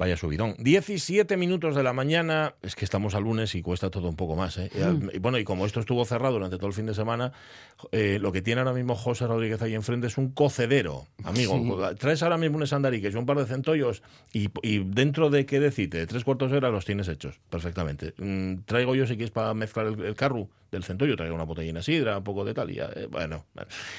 Vaya subidón. 17 minutos de la mañana, es que estamos al lunes y cuesta todo un poco más. ¿eh? Y, bueno, y como esto estuvo cerrado durante todo el fin de semana, eh, lo que tiene ahora mismo José Rodríguez ahí enfrente es un cocedero, amigo. Traes ahora mismo un sandariques y un par de centollos y, dentro de, ¿qué decite? Tres cuartos de hora los tienes hechos, perfectamente. Mm, traigo yo, si quieres, para mezclar el, carro del centollo, traigo una botellina sidra, un poco de tal y ya, eh, bueno,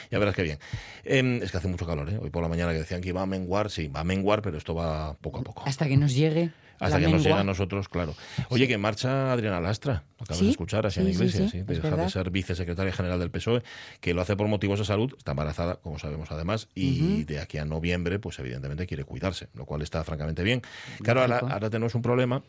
ya verás qué bien. Em, es que hace mucho calor, ¿eh? Hoy por la mañana que decían que iba a menguar, sí, va a menguar, pero esto va poco a poco. Hasta que nos llegue. Hasta que nos llegue a nosotros, claro. Oye, que marcha Adriana Lastra, lo acabas de escuchar, así en Iglesia, sí, deja de ser vicesecretaria general del PSOE, que lo hace por motivos de salud, está embarazada, como sabemos además, y de aquí a noviembre, pues evidentemente quiere cuidarse, lo cual está francamente bien. Claro, ahora, ahora tenemos un problema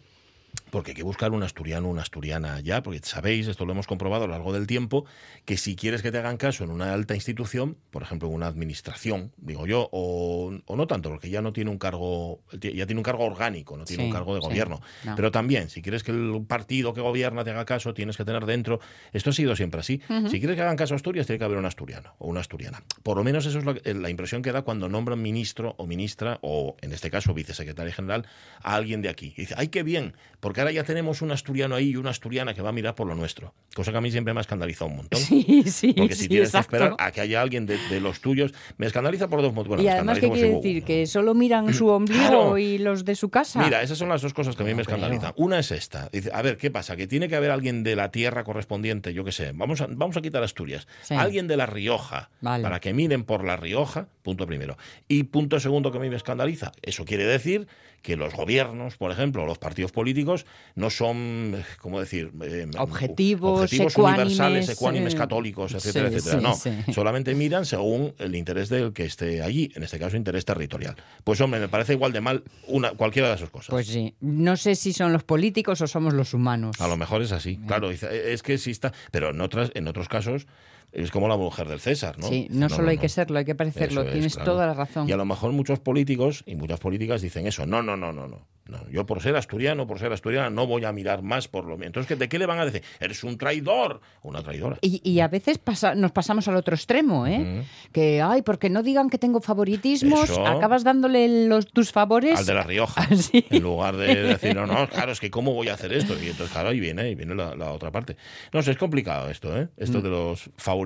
porque hay que buscar un asturiano, una asturiana ya, porque sabéis, esto lo hemos comprobado a lo largo del tiempo, que si quieres que te hagan caso en una alta institución, por ejemplo, en una administración, digo yo, o, no tanto, porque ya no tiene un cargo, ya tiene un cargo orgánico, no tiene un cargo de gobierno, pero también, si quieres que el partido que gobierna te haga caso, tienes que tener dentro, esto ha sido siempre así, si quieres que hagan caso a Asturias, tiene que haber un asturiano o una asturiana. Por lo menos eso es la impresión que da cuando nombran ministro o ministra, o en este caso vicesecretario general, a alguien de aquí. Y dice, ay, qué bien, porque ahora ya tenemos un asturiano ahí y una asturiana que va a mirar por lo nuestro. Cosa que a mí siempre me ha escandalizado un montón. Sí, sí. Porque si tienes que esperar a que haya alguien de, los tuyos, me escandaliza por dos motivos. y además, ¿qué quiere decir? ¿Que solo miran su ombligo y los de su casa? Mira, esas son las dos cosas que a mí me escandalizan. Una es esta. Dice, a ver, ¿qué pasa? Que tiene que haber alguien de la tierra correspondiente, yo qué sé. Vamos a, vamos a quitar Asturias. Alguien de La Rioja, para que miren por La Rioja, punto primero. Y punto segundo que a mí me escandaliza. Eso quiere decir que los gobiernos, por ejemplo, los partidos políticos, no son, ¿cómo decir? Eh, objetivos, universales, ecuánimes, eh, católicos, etcétera, etcétera. no, solamente miran según el interés del que esté allí, en este caso interés territorial. Pues hombre, me parece igual de mal una, cualquiera de esas cosas. Pues sí, no sé si son los políticos o somos los humanos. A lo mejor es así, claro, es que sí está, pero en, otras, en otros casos es como la mujer del César, ¿no? Sí, no, solo hay que serlo, hay que parecerlo. Tienes toda la razón. Y a lo mejor muchos políticos y muchas políticas dicen eso. No, no, no, no, no. No, yo por ser asturiano, por ser asturiana, no voy a mirar más por lo menos. Entonces, ¿de qué le van a decir? Eres un traidor, una traidora. Y, a veces nos pasamos al otro extremo, ¿eh? Que, ay, porque no digan que tengo favoritismos, acabas dándole los, tus favores. Al de La Rioja. En lugar de decir, no, no, claro, es que ¿cómo voy a hacer esto? Y entonces, claro, ahí viene, ahí viene la, otra parte. No sé, es complicado esto, ¿eh? Esto mm. de los favoritismos.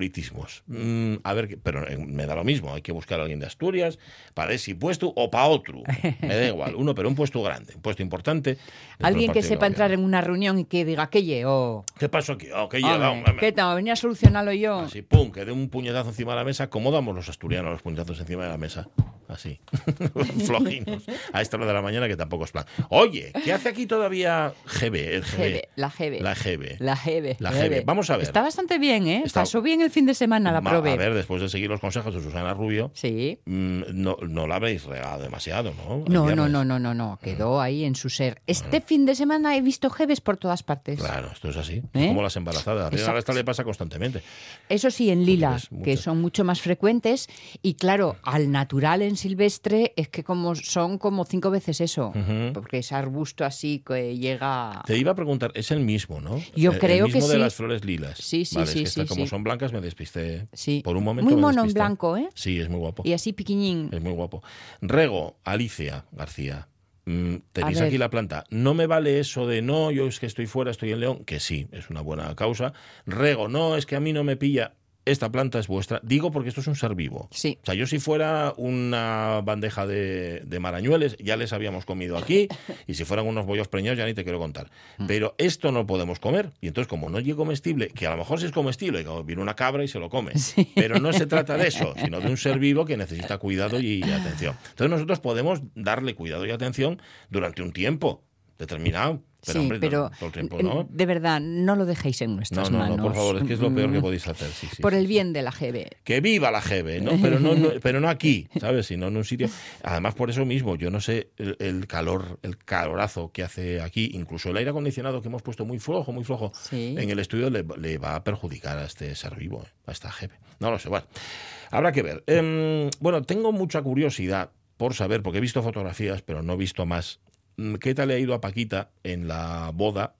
Mm, a ver, pero eh, me da lo mismo, hay que buscar a alguien de Asturias para ese puesto o para otro. Me da igual, uno, pero un puesto grande un puesto importante. Alguien que sepa entrar en una reunión y que diga, ¿qué llevo? ¿Qué pasó aquí? Oh, ¿Qué ¿Qué tal? Venía a solucionarlo yo. Así, pum, que dé un puñetazo encima de la mesa. ¿Cómo damos los asturianos los puñetazos encima de la mesa? Así, flojinos. A esta hora de la mañana que tampoco es plan. Oye, ¿qué hace aquí todavía GB? la GB. La GB. La GB. La GB. Vamos a ver. Está bastante bien, ¿eh? Pasó bien el fin de semana, la probé. A ver, después de seguir los consejos de Susana Rubio, sí. Mm, no, no la habéis regado demasiado, ¿no? No, no, no, no, no, no. Quedó ahí en su ser. Este fin de semana he visto jeves por todas partes. Claro, esto es así. ¿Eh? Como las embarazadas. A esta le pasa constantemente. Eso sí, en lila, que son mucho más frecuentes. Y claro, al natural en silvestre es que como son como cinco veces eso. Porque es arbusto así que llega. Te iba a preguntar, es el mismo, ¿no? Yo creo el mismo de las flores lilas. Sí, sí, sí. sí, como son blancas me despisté. Sí. Por un momento. Muy mono en blanco, ¿eh? Sí, es muy guapo. Y así piquiñín. Es muy guapo. Rego, Alicia García. Mm, tenéis aquí la planta. No me vale eso de no, yo es que estoy fuera, estoy en León, que sí, es una buena causa. Rego, no, es que a mí no me pilla esta planta es vuestra. Digo porque esto es un ser vivo. Sí. O sea, yo si fuera una bandeja de, marañueles, ya les habíamos comido aquí, y si fueran unos bollos preñados, ya ni te quiero contar. Mm. Pero esto no podemos comer, y entonces como no es comestible, que a lo mejor sí es comestible, como viene una cabra y se lo come, pero no se trata de eso, sino de un ser vivo que necesita cuidado y atención. Entonces nosotros podemos darle cuidado y atención durante un tiempo determinado. Pero, sí, pero de verdad, no lo dejéis en nuestras no, no, manos. No, por favor, es que es lo peor que mm. podéis hacer. por el bien de la GB. Que viva la GB, ¿no? Pero no, pero no aquí, ¿sabes? Sino en un sitio. Además, por eso mismo, yo no sé el, calor, el calorazo que hace aquí, incluso el aire acondicionado que hemos puesto muy flojo, muy flojo, en el estudio le, va a perjudicar a este ser vivo, a esta GB. No lo sé, bueno. Habrá que ver. Em, bueno, tengo mucha curiosidad por saber, porque he visto fotografías, pero no he visto más ¿qué tal le ha ido a Paquita en la boda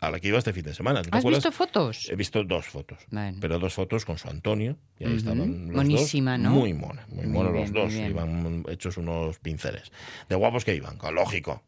a la que iba este fin de semana? ¿Has visto fotos? He visto dos fotos, pero dos fotos con su Antonio, y ahí estaban los Monísima, dos, ¿no? Muy mona, muy, monos los dos, iban hechos unos pinceles. De guapos que iban, lógico.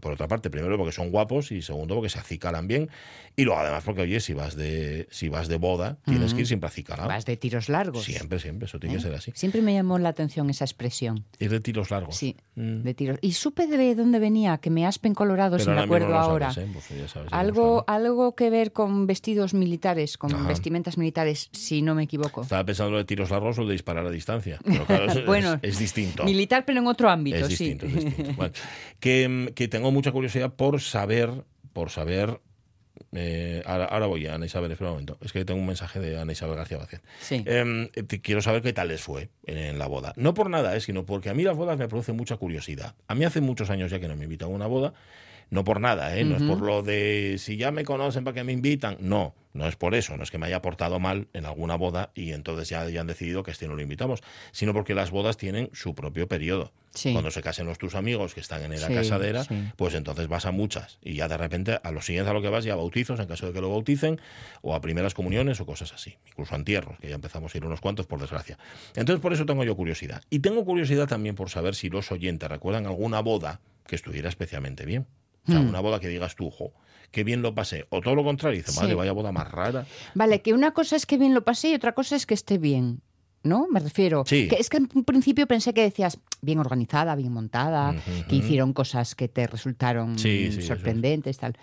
Por otra parte, primero porque son guapos y segundo porque se acicalan bien. Y luego además porque, oye, si vas de, si vas de boda, tienes que ir siempre acicalado. Vas de tiros largos. Siempre, siempre, eso tiene que ¿Eh? ser así. Siempre me llamó la atención esa expresión. Ir de tiros largos. Sí, mm. de tiros. Y supe de dónde venía, que me aspen colorado, si me acuerdo ahora. ¿eh? Pues algo, algo que ver con vestidos militares, con vestimentas militares, si no me equivoco. Estaba pensando de tiros largos o de disparar a distancia. Pero claro, es, bueno, es, distinto. Militar, pero en otro ámbito, es distinto, Es distinto. que, que tengo mucha curiosidad por saber, por saber eh, ahora, voy a Ana Isabel, espera un momento. Es que tengo un mensaje de Ana Isabel García Vázquez. Em, quiero saber qué tal les fue en, la boda. No por nada, eh, sino porque a mí las bodas me producen mucha curiosidad. A mí hace muchos años ya que no me invitan a una boda. No por nada, ¿eh? no es por lo de si ya me conocen para que me invitan. No, no es por eso, no es que me haya portado mal en alguna boda y entonces ya hayan decidido que este no lo invitamos, sino porque las bodas tienen su propio periodo. Cuando se casen los tus amigos que están en la casadera, pues entonces vas a muchas y ya de repente a los siguientes a lo que vas ya a bautizos en caso de que lo bauticen o a primeras comuniones o cosas así, incluso a entierros, que ya empezamos a ir unos cuantos por desgracia. Entonces por eso tengo yo curiosidad. Y tengo curiosidad también por saber si los oyentes recuerdan alguna boda que estuviera especialmente bien. O sea, hmm. una boda que digas tú, jo, qué bien lo pasé. O todo lo contrario, dice, madre, vaya boda más rara. Vale, que una cosa es que bien lo pasé y otra cosa es que esté bien. ¿No? Me refiero. Que es que en principio pensé que decías bien organizada, bien montada, que hicieron cosas que te resultaron sorprendentes, tal.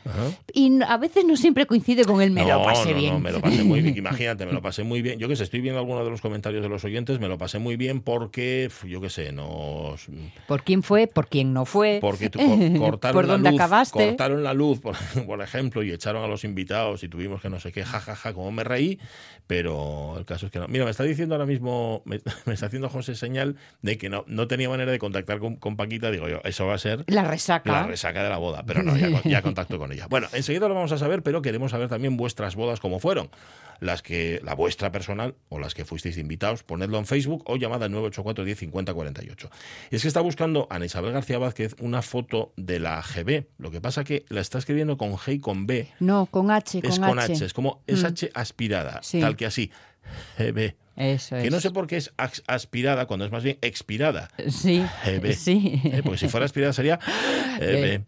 Y a veces no siempre coincide con el me lo pasé bien. No, me lo pasé muy bien. Imagínate, me lo pasé muy bien. Yo que sé, estoy viendo algunos de los comentarios de los oyentes, me lo pasé muy bien porque, yo qué sé, nos. ¿Por quién fue? ¿Por quién no fue? Porque cortaron ¿Por dónde la luz, acabaste? Cortaron la luz, por, por, ejemplo, y echaron a los invitados y tuvimos que no sé qué, jajaja, ja, ja, como me reí, pero el caso es que no. Mira, me está diciendo ahora mismo me, está haciendo José señal de que no, no tenía manera de contactar con, Paquita. Digo yo, eso va a ser la resaca. La resaca de la boda. Pero no, ya, ya contacto con ella. Bueno, enseguida lo vamos a saber, pero queremos saber también vuestras bodas cómo fueron las que la vuestra personal o las que fuisteis invitados, ponedlo en Facebook o llamada al 984 10 50 48. Y es que está buscando Ana Isabel García Vázquez una foto de la GB. Lo que pasa que la está escribiendo con G y con B. No, con H. Es con, H. Es como es mm. H aspirada, tal que así. GB. Eso que no sé por qué es aspirada cuando es más bien expirada. Sí. sí. Eh, porque si fuera aspirada sería ¿Eh?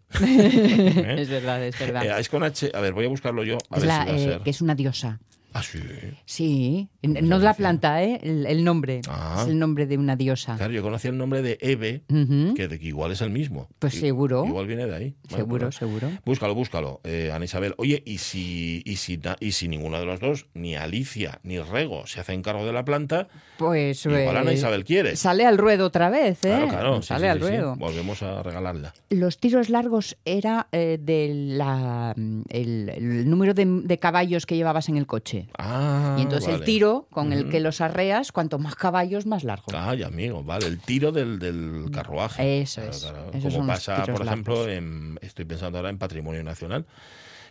Es verdad, es verdad. Eh, es con H. A ver, voy a buscarlo yo. A ver si va a ser. Que es una diosa. Ah, sí. Sí, no es la planta, ¿eh? el, nombre. Ah. Es el nombre de una diosa. Claro, yo conocía el nombre de Eve, que, igual es el mismo. Pues seguro. Igual viene de ahí. seguro, pues seguro. Búscalo, búscalo, eh, Ana Isabel. Oye, ¿y si, y, si, y si ninguno de los dos, ni Alicia ni Rego, se hacen cargo de la planta, pues igual Ana eh, Isabel quiere. Sale al ruedo otra vez, ¿eh? Claro, claro. Sale al ruedo. Volvemos a regalarla. Los tiros largos era eh, de la, el, número de, caballos que llevabas en el coche. Ah entonces el tiro con el que los arreas, cuanto más caballos, más largo. Ay, amigo, vale, el tiro del, del carruaje. Eso es. Como pasa, por ejemplo, en, estoy pensando ahora en Patrimonio Nacional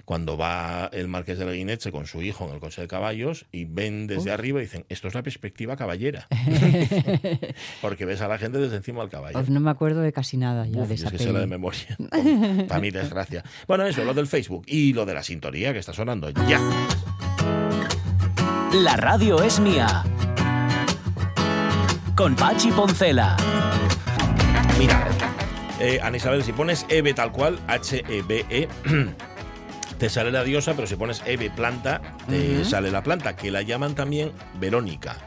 cuando va el marqués de Guineche con su hijo en el coche de caballos y ven desde arriba y dicen, esto es la perspectiva caballera. Porque ves a la gente desde encima del caballo. Pues no me acuerdo de casi nada ya de esa Es que la de memoria. Para mi desgracia. Bueno, eso, lo del Facebook y lo de la sintonía que está sonando ya. La radio es mía. Con Pachi Poncela. Mira, eh, Ana Isabel, si pones Eve tal cual, H-E-B-E, te sale la diosa, pero si pones Eve planta, te sale la planta, que la llaman también Verónica.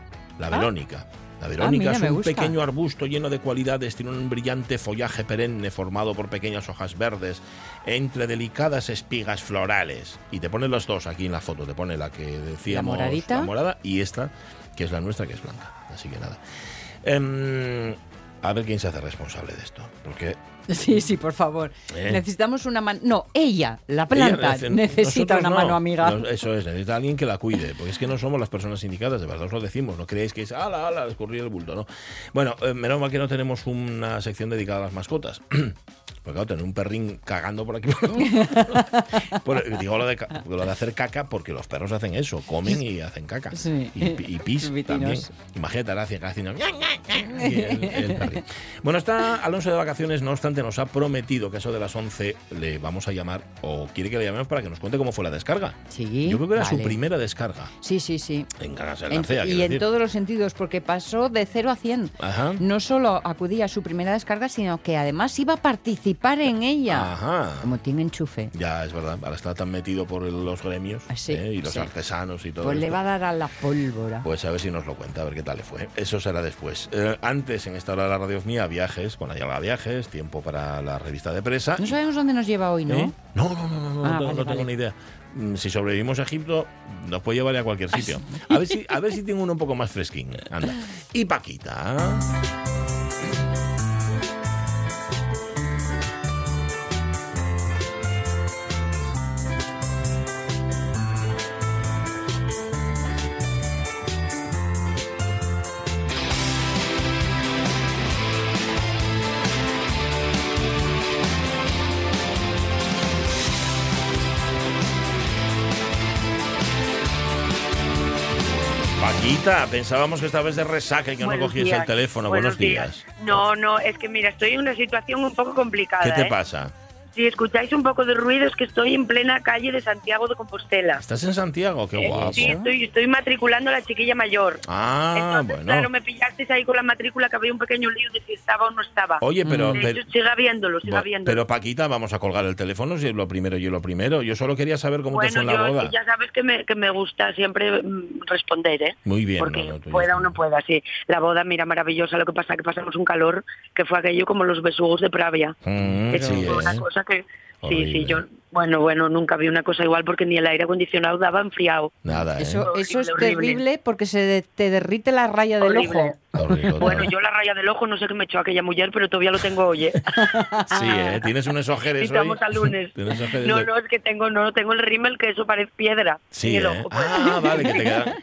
La ah. Verónica. La Verónica ah, es un pequeño arbusto lleno de cualidades, tiene un brillante follaje perenne formado por pequeñas hojas verdes entre delicadas espigas florales. Y te ponen los dos aquí en la foto, te pone la que decíamos, la, morada, y esta, que es la nuestra, que es blanca. Así que nada. Em, a ver quién se hace responsable de esto, porque Sí, sí, por favor. Eh. Necesitamos una mano. No, ella, la planta, necesita una mano amiga. eso es, necesita alguien que la cuide, porque es que no somos las personas indicadas, de verdad os lo decimos. No creéis que es ala, ala, escurrir el bulto, ¿no? Bueno, eh, menos mal que no tenemos una sección dedicada a las mascotas. Pues claro, tener un perrín cagando por aquí. digo lo de, lo de, hacer caca porque los perros hacen eso, comen y hacen caca. Y, pis también. Imagínate, la haciendo. Bueno, está Alonso de vacaciones, no obstante nos ha prometido que eso de las 11 le vamos a llamar, o quiere que le llamemos para que nos cuente cómo fue la descarga. Sí. Yo creo que era su primera descarga. Sí, sí, sí. En Ganas Y en todos los sentidos, porque pasó de 0 a 100. Ajá. No solo acudía a su primera descarga, sino que además iba a participar en ella. Ajá. Como tiene enchufe. Ya, es verdad. Ahora está tan metido por los gremios ah, ¿eh? y los artesanos y todo. Pues le va a dar a la pólvora. Pues a ver si nos lo cuenta, a ver qué tal le fue. Eso será después. Eh, antes, en esta hora de la radio mía, viajes, con Ayala Viajes, tiempo para la revista de presa. No sabemos dónde nos lleva hoy, ¿no? ¿Eh? No, no, no, no, ah, no, tengo ni idea. Mm, si sobrevivimos a Egipto, nos puede llevar a cualquier sitio. A ver si, a ver si tengo uno un poco más fresquín. Anda. Y Paquita. Pensábamos que esta vez de resaca y que no cogías el teléfono. Buenos, días. No, no, es que mira, estoy en una situación un poco complicada. ¿Qué te ¿eh? pasa? Si escucháis un poco de ruido es que estoy en plena calle de Santiago de Compostela. ¿Estás en Santiago? Qué eh, guapo. sí, estoy, estoy matriculando a la chiquilla mayor. Ah, bueno. Claro, me pillasteis ahí con la matrícula que había un pequeño lío de si estaba o no estaba. Oye, pero... siga viéndolo, siga viéndolo. Pero Paquita, vamos a colgar el teléfono si es lo primero yo lo primero. Yo solo quería saber cómo te fue en la boda. ya sabes que me, que me gusta siempre mm, responder, ¿eh? Muy bien. Porque pueda o no pueda, sí. La boda, mira, maravillosa. Lo que pasa que pasamos un calor que fue aquello como los besugos de Pravia. Mm, sí, una ¿eh? cosa que Sí, sí, yo, bueno, bueno, nunca vi una cosa igual porque ni el aire acondicionado daba enfriado. Nada, ¿eh? Eso, eso es terrible porque se te derrite la raya del ojo. bueno, yo la raya del ojo no sé qué me echó aquella mujer, pero todavía lo tengo, oye. sí, ¿eh? Tienes unos ojeres Estamos al lunes. no, no, es que tengo, no, tengo el rímel que eso parece piedra. Sí, ¿eh? Ah, vale, que te queda...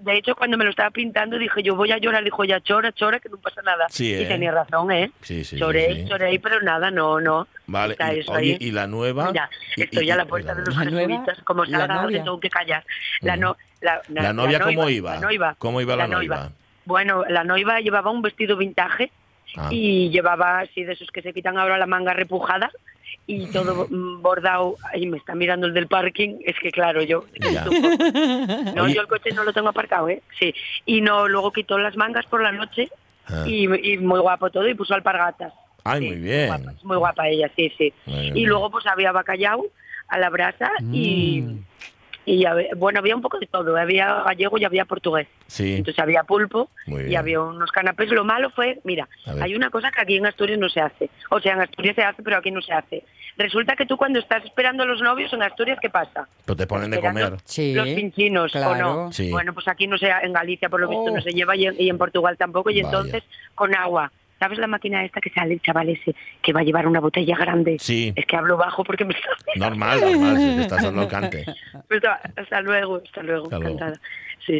de hecho, cuando me lo estaba pintando dije, yo voy a llorar. Dijo, ya chora, chora, que no pasa nada. Sí, Y tenía razón, ¿eh? Sí, sí. Choré, choré, pero nada, no, no. Vale, y, oye, ¿y la nueva? estoy a la puerta de los jesuitas, como salga le tengo que callar. La, no, la, la, novia, ¿cómo iba? ¿Cómo iba la, novia? Bueno, la noiva llevaba un vestido vintage ah. y llevaba así de esos que se quitan ahora la manga repujada y todo bordado. Y me está mirando el del parking. Es que claro yo no yo el coche no lo tengo aparcado eh sí. Y no luego quitó las mangas por la noche ah. y, muy guapo todo y puso alpargatas Ay, muy bien. Muy guapa, ella, sí, sí. y luego pues había bacalao a la brasa y, mm. bueno, había un poco de todo. Había gallego y había portugués. Sí. Entonces había pulpo y había unos canapés. Lo malo fue, mira, hay una cosa que aquí en Asturias no se hace. O sea, en Asturias se hace, pero aquí no se hace. Resulta que tú cuando estás esperando a los novios en Asturias, ¿qué pasa? Pues te ponen de comer. Sí, los pinchinos, ¿o no? Bueno, pues aquí no se, en Galicia por lo visto no oh. se lleva y en, Portugal tampoco. Y entonces con agua ¿Sabes la máquina esta que sale el chaval ese que va a llevar una botella grande? Sí. Es que hablo bajo porque me está... Normal, normal, si te estás dando cante. Pues, hasta luego, hasta luego, encantada. Sí.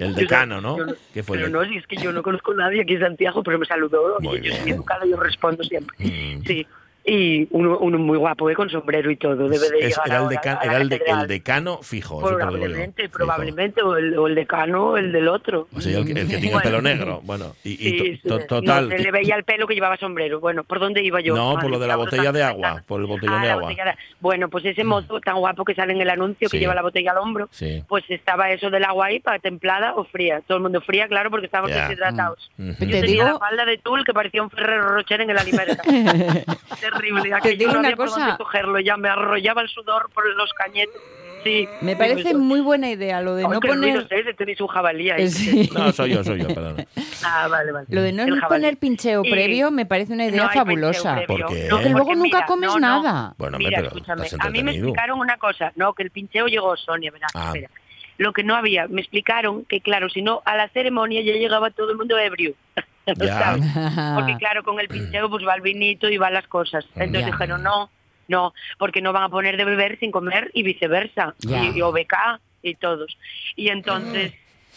El decano, ¿no? ¿Qué fue pero no, si es que yo no conozco a nadie aquí en Santiago, pero me saludó. Muy yo soy educada, yo respondo siempre. Mm. Sí y uno, uno, muy guapo, ¿eh? con sombrero y todo. Debe de llegar era, el, decano, era el, decano fijo. Probablemente, probablemente, o el, o el, decano el del otro. O sea, el, que, tiene el pelo negro. Bueno, y, total. se le veía el pelo que llevaba sombrero. Bueno, ¿por dónde iba yo? No, por lo de la botella de agua. Por el botellón ah, de agua. Bueno, pues ese mm. mozo tan guapo que sale en el anuncio que lleva la botella al hombro, pues estaba eso del agua ahí para templada o fría. Todo el mundo fría, claro, porque estábamos deshidratados. Mm. Yo tenía la falda de tul que parecía un Ferrero Rocher en el Alimenta. terrible. Te digo una cosa. cogerlo, ya me arrollaba el sudor por los cañetes. Sí, me parece muy buena idea lo de no poner. No tenéis un jabalí ahí. No, soy yo, soy yo, perdón. Ah, vale, vale. Lo de no poner pincheo previo me parece una idea fabulosa. Porque, porque luego nunca comes nada. Bueno, mira, escúchame. A mí me explicaron una cosa. No, que el pincheo llegó Sonia, ¿verdad? Ah. Lo que no había, me explicaron que, claro, si no, a la ceremonia ya llegaba todo el mundo ebrio. Porque claro, con el pincheo pues va el vinito y van las cosas. Entonces dijeron, no, no, porque no van a poner de beber sin comer y viceversa. Y, OBK y todos. Y entonces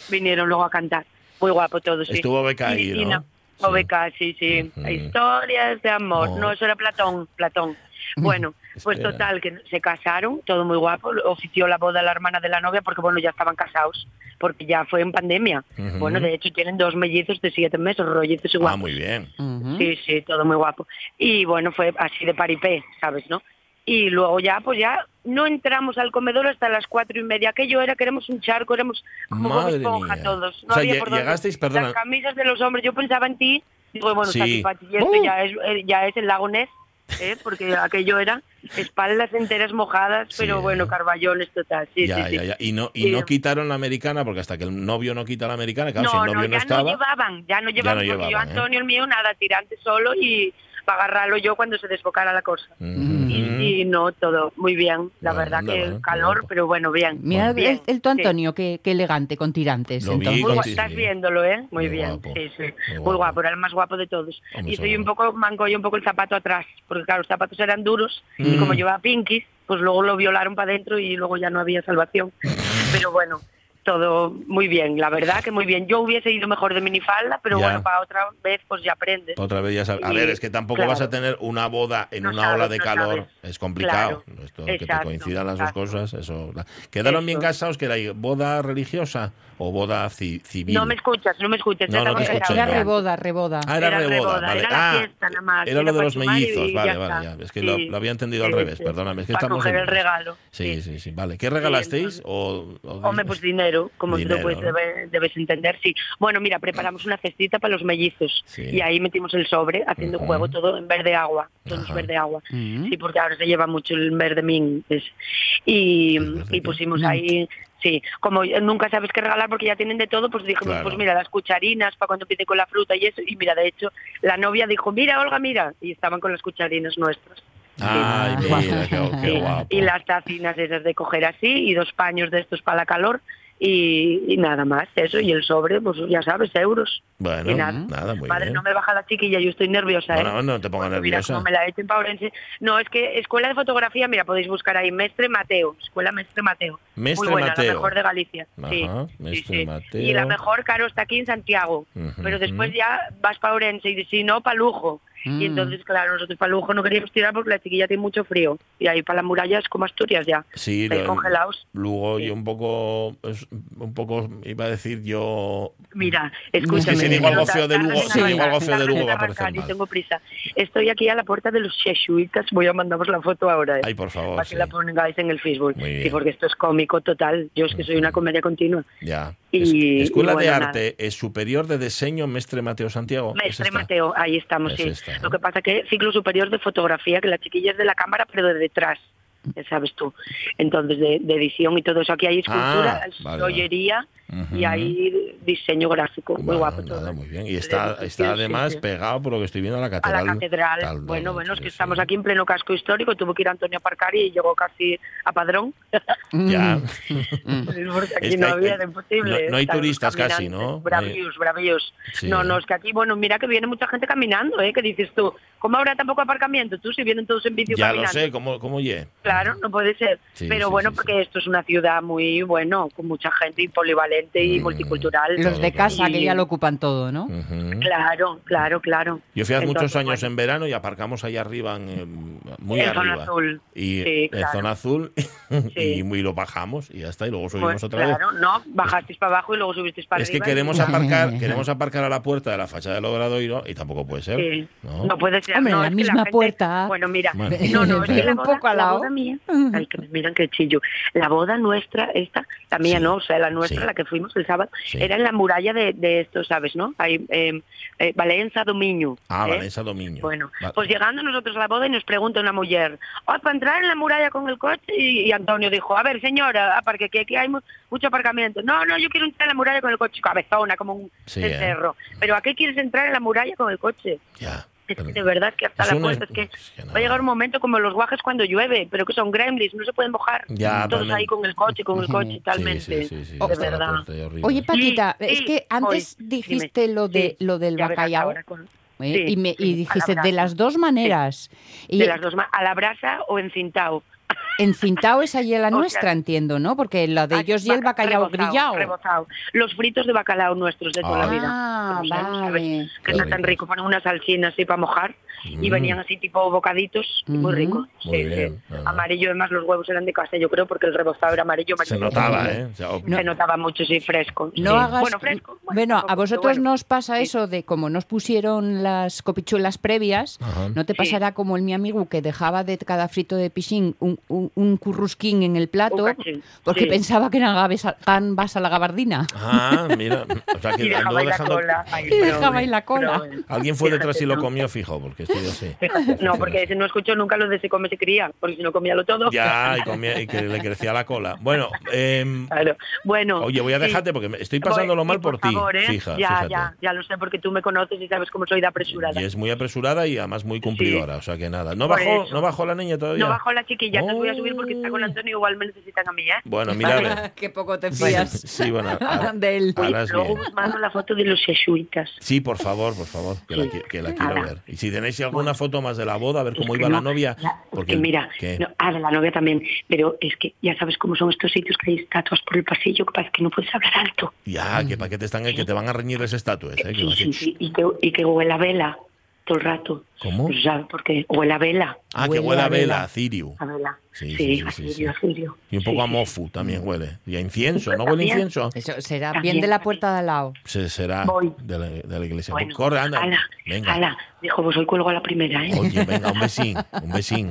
vinieron luego a cantar. Muy guapo todos. Estuvo OBK ahí, ¿no? OBK, sí, sí. Historias de amor. No, eso era Platón, Platón. Bueno, pues total, que se casaron, todo muy guapo, ofició la boda la hermana de la novia porque, bueno, ya estaban casados, porque ya fue en pandemia. Bueno, de hecho tienen dos mellizos de siete meses, rollizos igual. Ah, muy bien. Sí, sí, todo muy guapo. Y bueno, fue así de paripé, ¿sabes, no? Y luego ya, pues ya no entramos al comedor hasta las cuatro y media. Aquello era, queremos un charco, éramos como esponja todos. No había por llegasteis, perdona. Las camisas de los hombres, yo pensaba en ti, digo, bueno, sí. esto ya, es, eh, ya es el lago Ness, ¿eh? porque aquello era espaldas enteras mojadas, pero bueno, carballones total. Sí, ya, sí, ya, ya. Y no, y no quitaron la americana, porque hasta que el novio no quita la americana, claro, si el novio no, ya estaba. No llevaban, ya no llevaban, porque yo, ¿eh? Antonio, el mío, nada, tirante solo y para agarrarlo yo cuando se desbocara la cosa. y, no, todo muy bien, la verdad que calor, pero bueno, bien. Mira El, tu Antonio, qué, elegante, con tirantes. estás viéndolo, ¿eh? Muy, bien, sí, sí. Muy, guapo. era el más guapo de todos. y soy un poco, manco yo un poco el zapato atrás, porque claro, los zapatos eran duros y como llevaba pinkies, pues luego lo violaron para adentro y luego ya no había salvación. pero bueno, todo muy bien, la verdad que muy bien. Yo hubiese ido mejor de minifalda, pero bueno, para otra vez pues ya aprendes. Otra vez ya sabes. A ver, es que tampoco vas a tener una boda en una ola de calor, es complicado. Esto, que te coincidan las dos cosas, eso. ¿Quedaron bien casados? ¿Que era boda religiosa o boda civil? No me escuchas, no me escuchas. No, no era reboda, reboda. Ah, era, reboda, vale. Era la ah, fiesta nada más. Era lo de los mellizos, vale, vale, Es que lo, había entendido al revés, perdóname. Es que para coger el regalo. Sí, sí, sí, vale. ¿Qué regalasteis? O, Hombre, pues dinero como tú puedes, debes, entender, sí. Bueno, mira, preparamos una cestita para los mellizos y ahí metimos el sobre, haciendo juego todo en verde agua, todo es verde agua. Sí, porque ahora se lleva mucho el verde min. Y, y pusimos ahí Sí, como nunca sabes qué regalar porque ya tienen de todo, pues dijimos, pues mira, las cucharinas para cuando empiece con la fruta y eso. Y mira, de hecho, la novia dijo, mira, Olga, mira. Y estaban con las cucharinas nuestras. Ay, mira, qué, guapo. Y las tacinas esas de coger así y dos paños de estos para la calor y, nada más, eso, y el sobre, pues ya sabes, euros. Bueno, nada, muy Padre, bien. no me baja la chiquilla, yo estoy nerviosa. ¿eh? no te pongas nerviosa. me la echen No, es que escuela de fotografía, mira, podéis buscar ahí, Mestre Mateo, Escuela Mestre Mateo. Mestre muy buena, Mateo. la mejor de Galicia. sí, Mestre Mateo. Y la mejor, caro, está aquí en Santiago. pero después ya vas para Orense y si no, para Lujo. Y mm. entonces, claro, nosotros para Lujo no queríamos tirar porque la chiquilla tiene mucho frío. Y ahí para la muralla es como Asturias ya. Sí, congelados. Luego yo un poco, un poco iba a decir yo... Mira, escúchame. si digo algo feo de Lugo, si digo algo feo de Lugo va a parecer mal. tengo prisa. Estoy aquí a la puerta de los jesuitas. Voy a mandaros la foto ahora. ¿eh? Ay, por favor. Para que la pongáis en el Facebook. Sí, porque esto es cómico total. Yo es que soy una comedia continua. Ya. Y, Escuela de Arte es Superior de Diseño Mestre Mateo Santiago. Mestre Mateo, ahí estamos, sí. Lo que pasa que ciclo superior de fotografía, que la chiquilla es de la cámara, pero de detrás sabes tú. Entonces, de, edición y todo eso. Aquí hay escultura, ah, joyería y hay diseño gráfico. muy guapo todo. muy bien. Y está, está además pegado por lo que estoy viendo a la catedral. A la catedral. bueno, bueno, es que estamos aquí en pleno casco histórico. Tuvo que ir Antonio a aparcar y llegó casi a Padrón. ya. Porque aquí no había, de imposible. No, hay turistas casi, ¿no? Bravíos, bravíos. No, no, es que aquí, bueno, mira que viene mucha gente caminando, ¿eh? Que dices tú, ¿cómo habrá tampoco aparcamiento? Tú, si vienen todos en bici Ya lo sé, ¿cómo, cómo Claro, no puede ser. Pero bueno, porque esto es una ciudad muy, bueno, con mucha gente y polivalente y mm, multicultural. Los de casa que ya lo ocupan todo, ¿no? Claro, claro, claro. Yo fui hace muchos años en verano y aparcamos ahí arriba, en, muy en arriba. Zona azul. Y en zona azul y, muy lo bajamos y ya está, y luego subimos pues otra vez. Claro, no, bajasteis para abajo y luego subisteis para es arriba. Es que queremos aparcar, queremos aparcar a la puerta de la fachada del Obradoiro y tampoco puede ser. ¿no? puede ser. Hombre, no, la misma puerta. Bueno, mira, no, no, es un poco al lado. Mía, ay, que me miran que chillo. La boda nuestra, esta, la mía no, o sea, la nuestra, la que fuimos el sábado, era en la muralla de, de esto, ¿sabes, no? Hay, eh, eh, Valencia Dominio. Ah, ¿eh? Valencia Dominio. Bueno, pues llegando nosotros a la boda y nos pregunta una mujer, oh, para entrar en la muralla con el coche, y, Antonio dijo, a ver, señora, porque aquí, hay mucho aparcamiento. No, no, yo quiero entrar en la muralla con el coche, cabezona, como un cerro. Pero ¿a qué quieres entrar en la muralla con el coche? Ya. Es que de verdad que hasta la puerta es que, va a llegar un momento como los guajes cuando llueve, pero que son gremlins, no se pueden mojar. Todos ahí con el coche, con el coche, talmente. de verdad. Oye, Paquita, es que antes dijiste lo de lo del bacalao. ¿eh? y, me, y dijiste de las dos maneras. de las dos a la brasa o encintado. Encintado es allí la nuestra, entiendo, ¿no? Porque la de ellos y el bacalao grillado. Los fritos de bacalao nuestros de toda la vida. Ah, vale. Que está tan rico, ponen unas salsinas así para mojar y venían así tipo bocaditos, muy ricos. Amarillo, además los huevos eran de casa, yo creo, porque el rebozado era amarillo. Se notaba, ¿eh? Se notaba mucho, sí, fresco. No hagas... Bueno, fresco. Bueno, a vosotros nos pasa eso de como nos pusieron las copichuelas previas, ¿no te pasará como el mi amigo que dejaba de cada frito de pichín un, un, currusquín en el plato porque pensaba que eran gambas a la gabardina? Ah, mira. O sea, que y dejaba dejando... la cola. y dejaba ahí la cola. Alguien fue detrás y lo comió fijo, porque así. No, porque no escucho nunca lo de se come se cría, porque si no comía lo todo. Ya, y, comía, y que le crecía la cola. Bueno, eh, bueno oye, voy a dejarte porque estoy pasándolo mal por, ti. ¿eh? Fija, ya, ya, ya lo sé, porque tú me conoces y sabes cómo soy de apresurada. Y es muy apresurada y además muy cumplidora, o sea que nada. ¿No bajó, ¿No bajó la niña todavía? No bajó la chiquilla, te voy a subir porque está con oh. Antonio, igual me necesitan a mí, ¿eh? Bueno, mira. Qué poco te fías. sí, bueno. de él. Luego mando la foto de los jesuitas. Sí, por favor, por favor, que, la, que la, quiero ver. Y si tenéis alguna foto más de la boda, a ver cómo iba la novia. porque mira, ah, de la novia también, pero es que ya sabes cómo son estos sitios que hay estatuas por el pasillo, que parece que no puedes hablar alto. Ya, que para qué te están, que te van a reñir esas estatuas. ¿eh? Sí, sí, sí, y que, y que huele a vela todo el rato. ¿Cómo? Pues, porque huele a vela. Ah, que huele a vela, a cirio. A vela. Sí, sí, sí, a cirio, Y un poco a mofu también huele. Y a incienso, ¿no huele incienso? Eso será bien de la puerta de al lado. Se, será de la, de la, iglesia. Bueno, Corre, anda. venga. Dijo, pues hoy cuelgo a la primera, ¿eh? Oye, venga, un besín, un besín.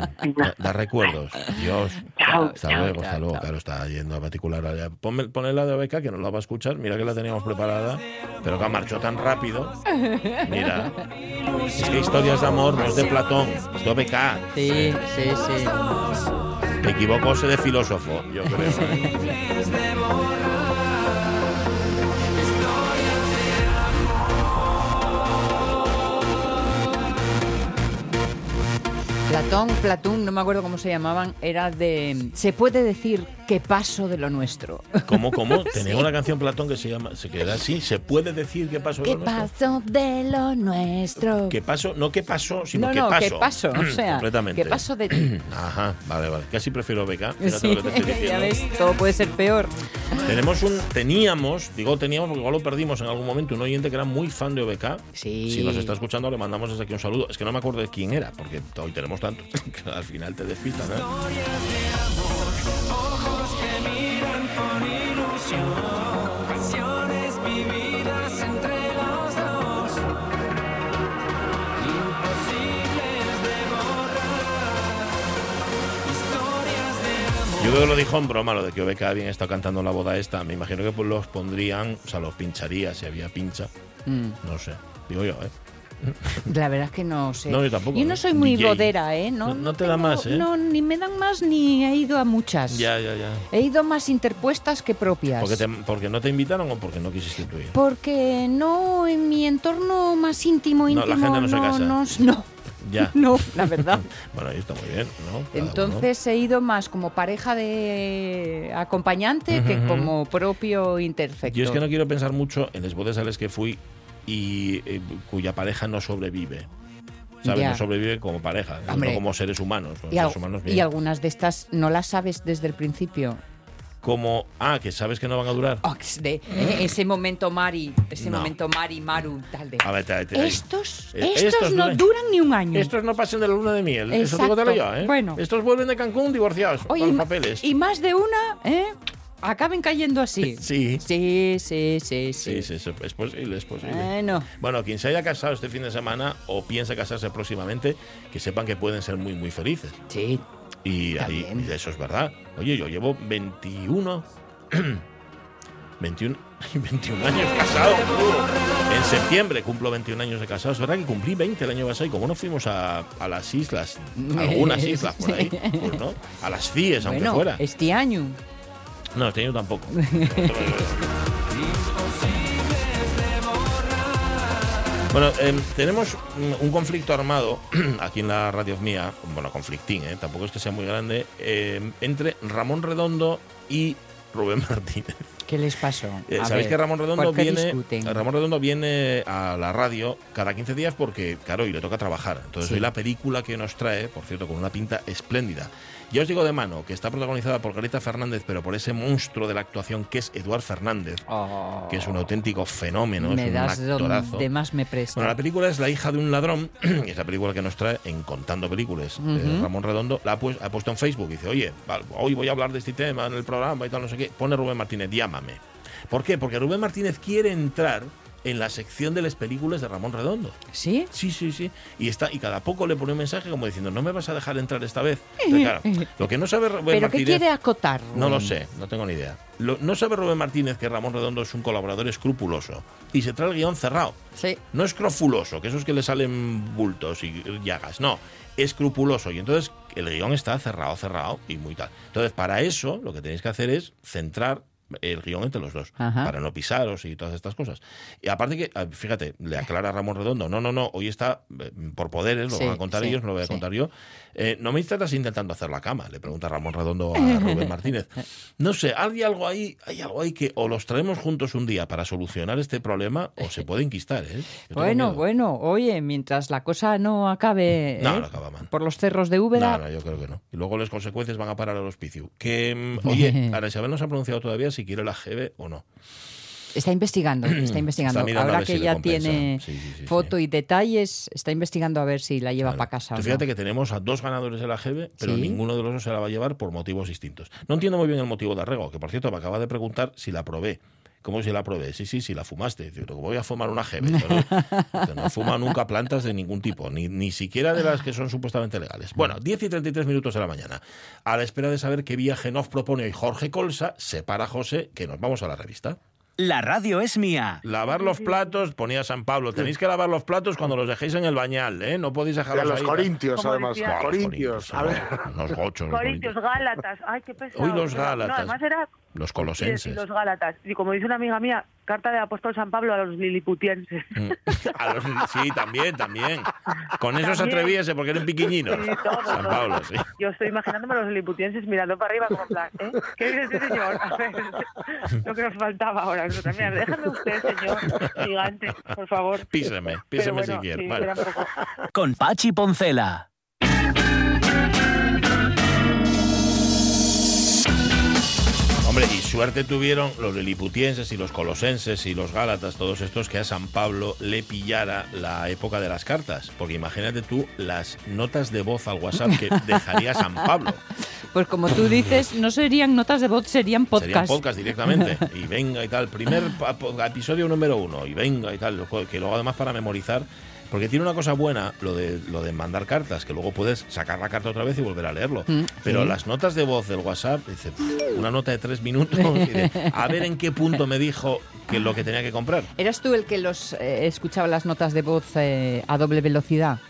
Da, recuerdos. Dios. Chao, hasta luego, hasta luego. Claro, está yendo a particular. Ponme, ponme la de Obeca, que no la va a escuchar. Mira que la teníamos preparada, pero que ha marchado tan rápido. Mira. Es que historias de amor no es de Platón, es de OBK. Sí, sí, sí. Me equivoco, sé de filósofo, yo creo. ¿eh? Platón, Platón, no me acuerdo cómo se llamaban, era de... Se puede decir que paso de lo nuestro. ¿Cómo, cómo? Tenía una canción Platón que se llama, se queda así, se puede decir que paso de lo nuestro. ¿Qué paso de lo nuestro? ¿Qué paso? No que pasó, sino que no, paso. ¿qué paso? O sea, Completamente. ¿qué paso de ti? Ajá, vale, vale. Casi prefiero beca. Sí, ya ves, todo puede ser peor. Tenemos un, teníamos, digo teníamos porque igual lo perdimos en algún momento, un oyente que era muy fan de OBK. Sí. Si nos está escuchando, le mandamos desde aquí un saludo. Es que no me acuerdo de quién era, porque hoy tenemos tanto que al final te despistan, ¿eh? Yo creo que lo dijo en broma, lo de que Obeca bien está cantando la boda esta. Me imagino que pues los pondrían, o sea, los pincharía si había pincha. Mm. No sé, digo yo, ¿eh? La verdad es que no sé. No, yo tampoco. Yo no soy muy bodera, ¿eh? No, no, te da más, ¿eh? No, ni me dan más ni he ido a muchas. Ya, ya, ya. He ido más interpuestas que propias. ¿Porque, porque no te invitaron o porque no quisiste incluir? Porque no, en mi entorno más íntimo, íntimo. No, la gente no, se casa. No, ya. No, la verdad. bueno, ahí está muy bien, ¿no? Entonces he ido más como pareja de acompañante que como propio interfecto. Yo es que no quiero pensar mucho en las bodas a las que fui y eh, cuya pareja no sobrevive. ¿sabes? No sobrevive como pareja, no como seres humanos. Y, y, algunas de estas no las sabes desde el principio como, ah, que sabes que no van a durar. Oh, de, eh, ese momento Mari, ese momento Mari, Maru, tal de. A ver, estos, eh, estos, no duran ni un año. Estos no pasan de la luna de miel. Eso digo te lo yo, ¿eh? Bueno. Estos vuelven de Cancún divorciados con los papeles. Y más de una, ¿eh? Acaben cayendo así. Sí. Sí, sí, sí, sí. Sí, sí, es posible, es posible. Bueno. Bueno, quien se haya casado este fin de semana o piensa casarse próximamente, que sepan que pueden ser muy, muy felices. Sí. Y, ahí, eso es verdad. Oye, yo llevo 21. 21, 21 años casado. En septiembre cumplo 21 años de casado. Es verdad que cumplí 20 el año pasado y como no fuimos a, a las islas, algunas islas por ahí, pues no, a las FIES, aunque fuera. Este año. No, este año tampoco. Bueno, em, tenemos un conflicto armado aquí en la radio mía, bueno, conflictín, ¿eh? tampoco es que sea muy grande, em, entre Ramón Redondo y Rubén Martínez. ¿Qué les pasó? Eh, Sabéis que Ramón Redondo viene Ramón Redondo viene a la radio cada 15 días porque, claro, y le toca trabajar. Entonces hoy la película que nos trae, por cierto, con una pinta espléndida. Ya os digo de mano que está protagonizada por Garita Fernández, pero por ese monstruo de la actuación que es Eduard Fernández, oh. que es un auténtico fenómeno, me es un das actorazo. De más me presta. Bueno, la película es La hija de un ladrón, y es la película que nos trae en Contando Películas. Eh, Ramón Redondo la ha, ha, puesto en Facebook y dice, oye, hoy voy a hablar de este tema en el programa y tal, no sé qué. Pone Rubén Martínez, llámame. ¿Por qué? Porque Rubén Martínez quiere entrar en la sección de las películas de Ramón Redondo. ¿Sí? Sí, sí, sí. Y está y cada poco le pone un mensaje como diciendo, no me vas a dejar entrar esta vez. claro, lo que no sabe Rubén ¿Pero qué quiere acotar? No lo sé, no tengo ni idea. no sabe Rubén Martínez que Ramón Redondo es un colaborador escrupuloso y se trae el guion cerrado. Sí. No escrofuloso, que eso es que le salen bultos y llagas. No, escrupuloso. Y entonces el guion está cerrado, cerrado y muy tal. Entonces, para eso, lo que tenéis que hacer es centrar el guion entre los dos, para no pisaros y todas estas cosas. Y aparte que, ah, fíjate, le aclara Ramón Redondo, no, no, no, hoy está eh, por poderes, lo van a contar ellos, no lo voy a contar yo. Eh, no me estás intentando hacer la cama, le pregunta Ramón Redondo a Rubén Martínez. No sé, hay algo ahí, hay algo ahí que o los traemos juntos un día para solucionar este problema o se puede enquistar, ¿eh? Bueno, bueno, oye, mientras la cosa no acabe no, no acaba, por los cerros de Úbeda. No, no, yo creo que no. Y luego las consecuencias van a parar al hospicio. Que, mm, oye, Ana Isabel no se ha pronunciado todavía si quiere la GB o no. Está investigando, está investigando. Ahora que ya tiene foto y detalles, está investigando a ver si la lleva para casa. Fíjate que tenemos a dos ganadores de la GB, pero ninguno de los dos se la va a llevar por motivos distintos. No entiendo muy bien el motivo de arrego, que por cierto me acaba de preguntar si la probé. ¿Cómo si la probé? Sí, sí, sí, la fumaste. ¿cómo voy a fumar una GB? No, no fuma nunca plantas de ningún tipo, ni, ni siquiera de las que son supuestamente legales. Bueno, 10 y 33 minutos de la mañana. A la espera de saber qué viaje nos propone hoy Jorge Colsa, se para José, que nos vamos a la revista. La radio es mía. Lavar los platos, ponía San Pablo. Tenéis que lavar los platos cuando los dejéis en el bañal, ¿eh? No podéis dejarlos los Corintios, además. Corintios. A ver. Los gochos. Corintios, Gálatas. Ay, qué pesado. Uy, los Gálatas. No, además era los colosenses. Y los gálatas. Y como dice una amiga mía, carta de apóstol San Pablo a los liliputienses. Mm. sí, también, también. Con eso se atreviese porque eran piquiñinos. Sí, San Pablo, sí. Yo estoy imaginándome a los liliputienses mirando para arriba como plan, ¿eh? ¿Qué dice este señor? A ver, lo que nos faltaba ahora. Mira, déjame usted, señor gigante, por favor. Píseme, píseme si quiere. Con Pachi Poncela. Hombre, y suerte tuvieron los liliputienses y los colosenses y los gálatas, todos estos, que a San Pablo le pillara la época de las cartas. Porque imagínate tú las notas de voz al WhatsApp que dejaría San Pablo. Pues como tú dices, no serían notas de voz, serían podcast. Serían podcast directamente. Y venga y tal, primer episodio número uno, y venga y tal, que luego además para memorizar porque tiene una cosa buena lo de, lo de mandar cartas, que luego puedes sacar la carta otra vez y volver a leerlo. Mm, Pero las notas de voz del WhatsApp, dice, una nota de tres minutos, a ver en qué punto me dijo que lo que tenía que comprar. ¿Eras tú el que los eh, escuchaba las notas de voz eh, a doble velocidad?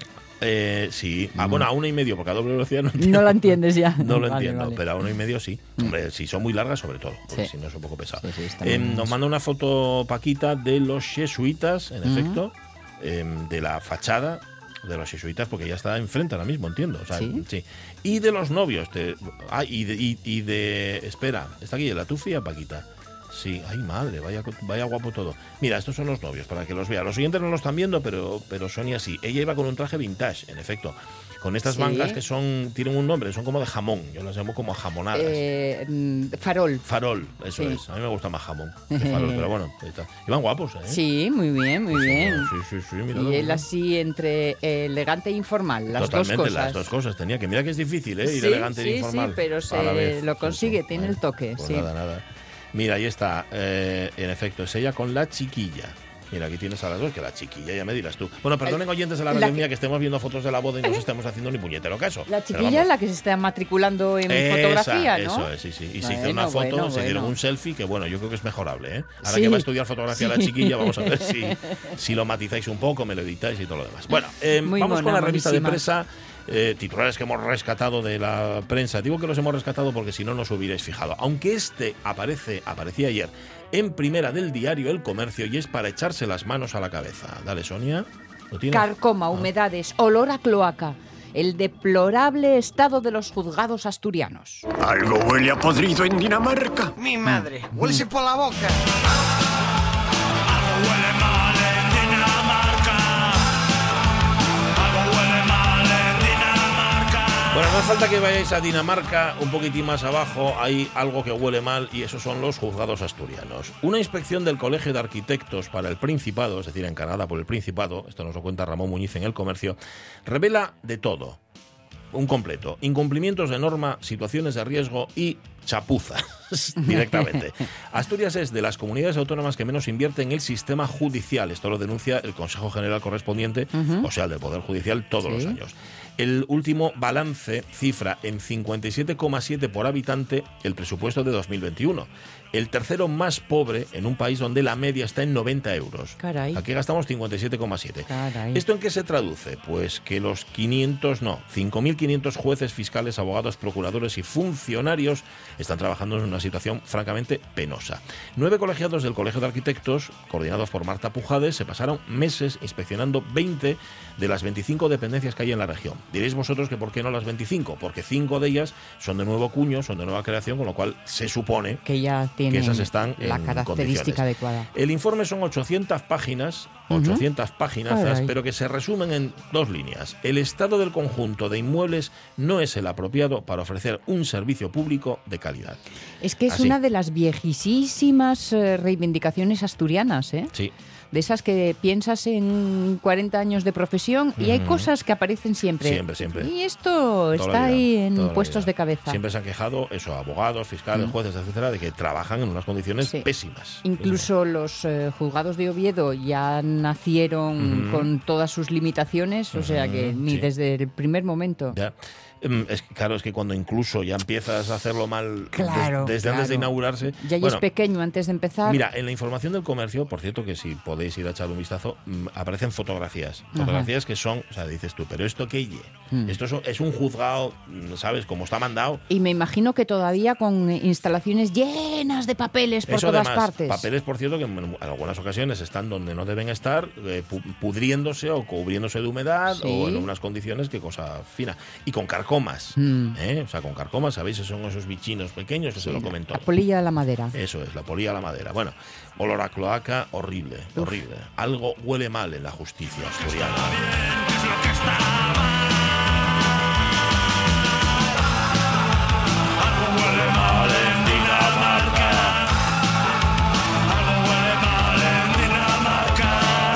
Eh, sí, ah, bueno, a una y medio, porque a doble velocidad no entiendo. No la entiendes ya. No lo entiendo, pero a una y medio sí. Mm. Hombre, si son muy largas, sobre todo, porque si no es un poco pesado. nos manda una foto Paquita de los jesuitas, en mm. efecto. Em, de la fachada de los jesuitas, porque ya está enfrente ahora mismo, entiendo. ¿Sí? Y de los novios. De, ah, y de, y, de, Espera, está aquí la Tufia Paquita. Sí, ay madre, vaya, vaya guapo todo. Mira, estos son los novios, para que los vea. Los siguientes no lo están viendo, pero, pero Sonia sí. Ella iba con un traje vintage, en efecto con estas mangas que son tienen un nombre, son como de jamón, yo las llamo como jamonadas. Eh, mm, farol. Farol, eso es. A mí me gusta más jamón que farol, pero bueno, ahí está. Y van guapos, ¿eh? Sí, muy bien, muy bien. Sí, sí, sí. y él así entre elegante e informal, las dos cosas. las dos cosas. Tenía que, mira que es difícil, ¿eh? Ir elegante e informal. Sí, pero se lo consigue, tiene el toque. Pues sí. nada, nada. Mira, ahí está. Eh, en efecto, es ella con la chiquilla. Mira, aquí tienes a las dos, que la chiquilla, ya me dirás tú. Bueno, perdonen oyentes de la radio mía que estemos viendo fotos de la boda y no nos estemos haciendo ni puñetero caso. La chiquilla es la que se está matriculando en fotografía, ¿no? Eso es, sí, sí. Y se hizo una foto, se dieron un selfie, que bueno, yo creo que es mejorable, ¿eh? Ahora que va a estudiar fotografía la chiquilla, vamos a ver si, si lo matizáis un poco, me lo editáis y todo lo demás. Bueno, eh, vamos con la revista de prensa. Eh, titulares que hemos rescatado de la prensa. Digo que los hemos rescatado porque si no nos hubierais fijado. Aunque este aparece, aparecía ayer en primera del diario El Comercio y es para echarse las manos a la cabeza. Dale, Sonia. Carcoma, ah. humedades, olor a cloaca el deplorable estado de los juzgados asturianos. Algo huele a podrido en Dinamarca. Mi madre, huele por la boca. Bueno, no falta que vayáis a Dinamarca, un poquitín más abajo hay algo que huele mal y esos son los juzgados asturianos. Una inspección del Colegio de Arquitectos para el Principado, es decir, encargada por el Principado, esto nos lo cuenta Ramón Muñiz en El Comercio, revela de todo. Un completo. Incumplimientos de norma, situaciones de riesgo y chapuza directamente. Asturias es de las comunidades autónomas que menos invierte en el sistema judicial. Esto lo denuncia el Consejo General correspondiente, o sea, el del Poder Judicial, todos los años. El último balance cifra en 57,7 por habitante el presupuesto de 2021. El tercero más pobre en un país donde la media está en 90 euros. Aquí gastamos 57,7. ¿Esto en qué se traduce? Pues que los 500, no, 5.500 jueces, fiscales, abogados, procuradores y funcionarios están trabajando en una situación francamente penosa. Nueve colegiados del Colegio de Arquitectos, coordinados por Marta Pujades, se pasaron meses inspeccionando 20 de las 25 dependencias que hay en la región. Diréis vosotros que por qué no las 25, porque cinco de ellas son de nuevo cuño, son de nueva creación, con lo cual se supone que ya tienen esas están la característica adecuada. El informe son 800 páginas, 800 páginas, pero que se resumen en dos líneas. El estado del conjunto de inmuebles no es el apropiado para ofrecer un servicio público de calidad. Es que es una de las viejísimas eh, reivindicaciones asturianas, ¿eh? Sí de esas que piensas en 40 años de profesión y hay cosas que aparecen siempre. Siempre, siempre. Y esto está ahí en puestos de cabeza. Siempre se han quejado, eso, abogados, fiscales, mm. jueces, etcétera, de que trabajan en unas condiciones pésimas. Incluso los eh, juzgados de Oviedo ya nacieron con todas sus limitaciones, o sea que ni desde el primer momento. Ya. Em, es, claro, es que cuando incluso ya empiezas a hacerlo mal desde antes de inaugurarse. Ya es pequeño antes de empezar. Mira, en la información del comercio, por cierto, que si podéis ir a echar un vistazo, mm, aparecen fotografías. Fotografías que son, o sea, dices tú, pero ¿esto qué mm. Esto es un juzgado, mm, ¿sabes? Como está mandado. Y me imagino que todavía con instalaciones llenas de papeles por todas partes. Papeles, por cierto, que en algunas ocasiones están donde no deben estar, eh, pudriéndose o cubriéndose de humedad o en unas condiciones que cosa fina. Y con carcón Mm. ¿eh? O sea, con carcomas, ¿sabéis? Son esos bichinos pequeños que se lo comentó. La polilla de la madera. Eso es, la polilla de la madera. Bueno, olor a cloaca, horrible, horrible. Algo huele mal en la justicia asturiana.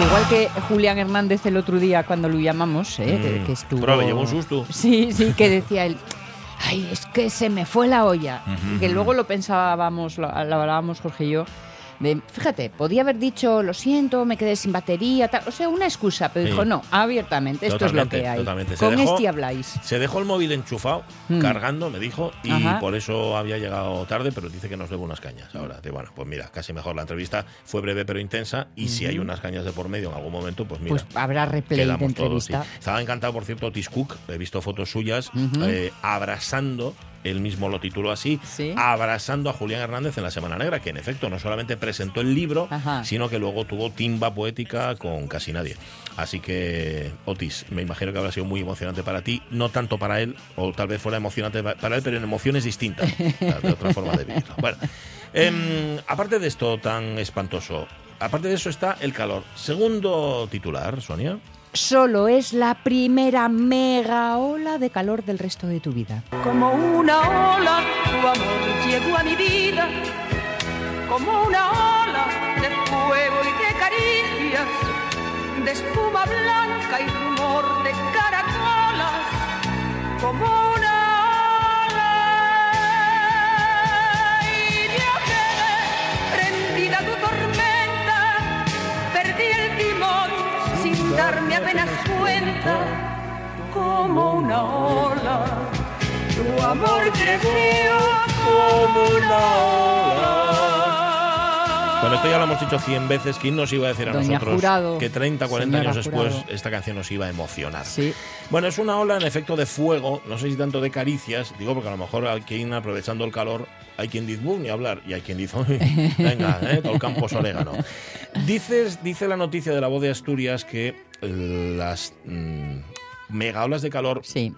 Igual que Julián Hernández el otro día cuando lo llamamos, ¿eh? que, mm. estuvo... Pero me un susto. Sí, sí, que decía él, ay, es que se me fue la olla. Que luego lo pensábamos, lo, lo hablábamos Jorge y yo, fíjate, podía haber dicho, lo siento, me quedé sin batería, tal, o sea, una excusa, pero dijo, no, abiertamente, esto es lo que hay. Con este habláis. Se dejó el móvil enchufado, mm. cargando, me dijo, y por eso había llegado tarde, pero dice que nos debe unas cañas. Ahora, de, bueno, pues mira, casi mejor. La entrevista fue breve pero intensa, y si hay unas cañas de por medio en algún momento, pues mira. Pues habrá replay de entrevista. Estaba encantado, por cierto, Otis Cook, he visto fotos suyas, eh, abrazando él mismo lo tituló así, abrazando a Julián Hernández en la Semana Negra, que en efecto no solamente presentó el libro, sino que luego tuvo timba poética con casi nadie. Así que, Otis, me imagino que habrá sido muy emocionante para ti, no tanto para él, o tal vez fuera emocionante para él, pero en emociones distintas, de otra forma de vivirlo. Bueno, em, aparte de esto tan espantoso, aparte de eso está el calor. Segundo titular, Sonia solo es la primera mega ola de calor del resto de tu vida. Como una ola, tu amor llegó a mi vida, como una ola de fuego y de caricias, de espuma blanca y rumor de caracolas, como darme apenas cuenta como una ola. Tu amor creció como una ola. Bueno, esto ya lo hemos dicho cien veces. ¿Quién nos iba a decir a nosotros que 30, 40 años después esta canción nos iba a emocionar? Sí. Bueno, es una ola en efecto de fuego, no sé si tanto de caricias, digo porque a lo mejor hay quien aprovechando el calor, hay quien dice, ni hablar, y hay quien dice, venga, ¿eh? todo el campo es orégano. Dices, dice la noticia de la voz de Asturias que las mm, mega olas de calor sí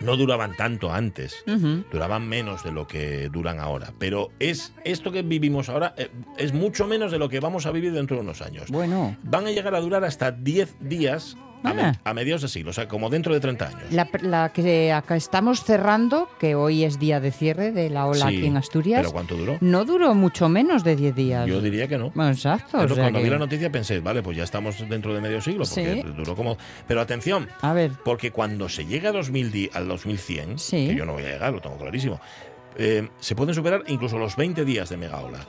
no duraban tanto antes, duraban menos de lo que duran ahora. Pero es esto que vivimos ahora eh, es mucho menos de lo que vamos a vivir dentro de unos años. Bueno. Van a llegar a durar hasta 10 días a, mediados de siglo, o sea, como dentro de 30 años. La, que acá estamos cerrando, que hoy es día de cierre de la ola aquí en Asturias. ¿Pero cuánto duró? No duró mucho menos de 10 días. Yo diría que no. exacto. Pero cuando vi la noticia pensé, vale, pues ya estamos dentro de medio siglo, porque duró como... Pero atención, a ver. porque cuando se llega a 2000, al 2100, que yo no voy a llegar, lo tengo clarísimo, eh, se pueden superar incluso los 20 días de mega ola.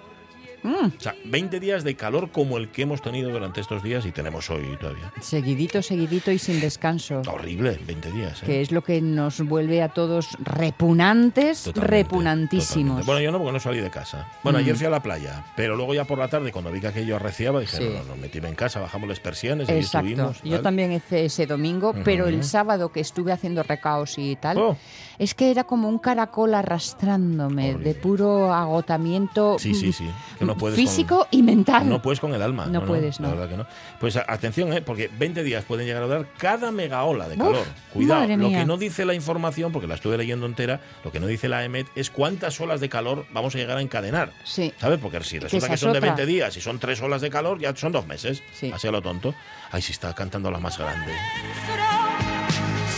Mm. O sea, 20 días de calor como el que hemos tenido durante estos días y tenemos hoy todavía. Seguidito, seguidito y sin descanso. Horrible, 20 días. ¿eh? Que es lo que nos vuelve a todos repugnantes, repunantísimos. Bueno, yo no, porque no salí de casa. Bueno, ayer mm. fui a la playa, pero luego ya por la tarde, cuando vi que aquello arreciaba, dije, no, no, no, metíme en casa, bajamos las persianas y estuvimos. Yo también hice ese domingo, pero el sábado que estuve haciendo recaos y tal, oh. es que era como un caracol arrastrándome de puro agotamiento. Sí, sí, sí. Que no Físico y mental. No puedes con el alma. No, puedes, no. La verdad que no. Pues atención, ¿eh? porque 20 días pueden llegar a dar cada mega ola de calor. Cuidado, lo que no dice la información, porque la estuve leyendo entera, lo que no dice la EMET es cuántas olas de calor vamos a llegar a encadenar. Sí. ¿Sabes? Porque si resulta que, son de 20 días y son tres olas de calor, ya son dos meses. Sí. Así a lo tonto. Ahí sí está cantando la más grande.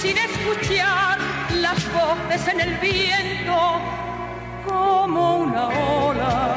Sin escuchar las voces en el viento, como una ola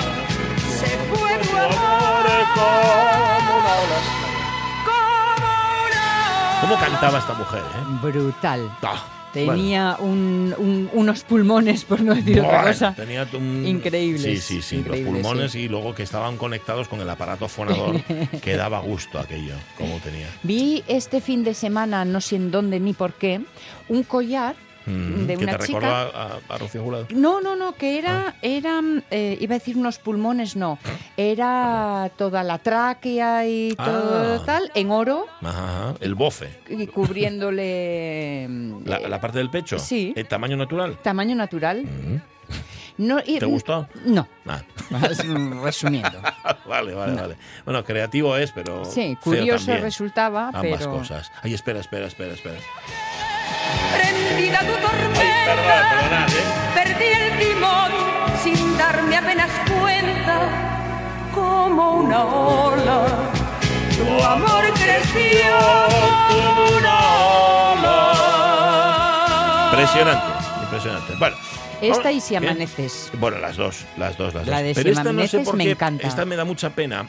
¿Cómo cantaba esta mujer? Eh? Brutal. Ah, tenía unos pulmones, por no decir otra cosa. Tenía Increíbles. Sí, sí, sí. los pulmones y luego que estaban conectados con el aparato fonador, que daba gusto aquello, como tenía. Vi este fin de semana, no sé en dónde ni por qué, un collar Mm, de una chica. A, Rocío Jurado? No, no, no, que era, ah. era eh, iba a decir unos pulmones, no, era toda la tráquea y todo ah. tal, en oro. Ajá, el bofe. Y cubriéndole... la, parte del pecho? Sí. ¿El tamaño natural? Tamaño natural. Mm. No, ¿Te gustó? No. Ah. Resumiendo. vale, vale, vale. Bueno, creativo es, pero. Sí, curioso resultaba, Ambas cosas. Ay, espera, espera, espera, espera prendida tu tormenta. ¿eh? Perdí el timón sin darme apenas cuenta, como una ola. Tu amor creció como una ola. Impresionante, impresionante. Bueno. Esta y si amaneces. Bueno, las dos, las dos, las La dos. de Pero si esta no sé por qué, me encanta. Esta me da mucha pena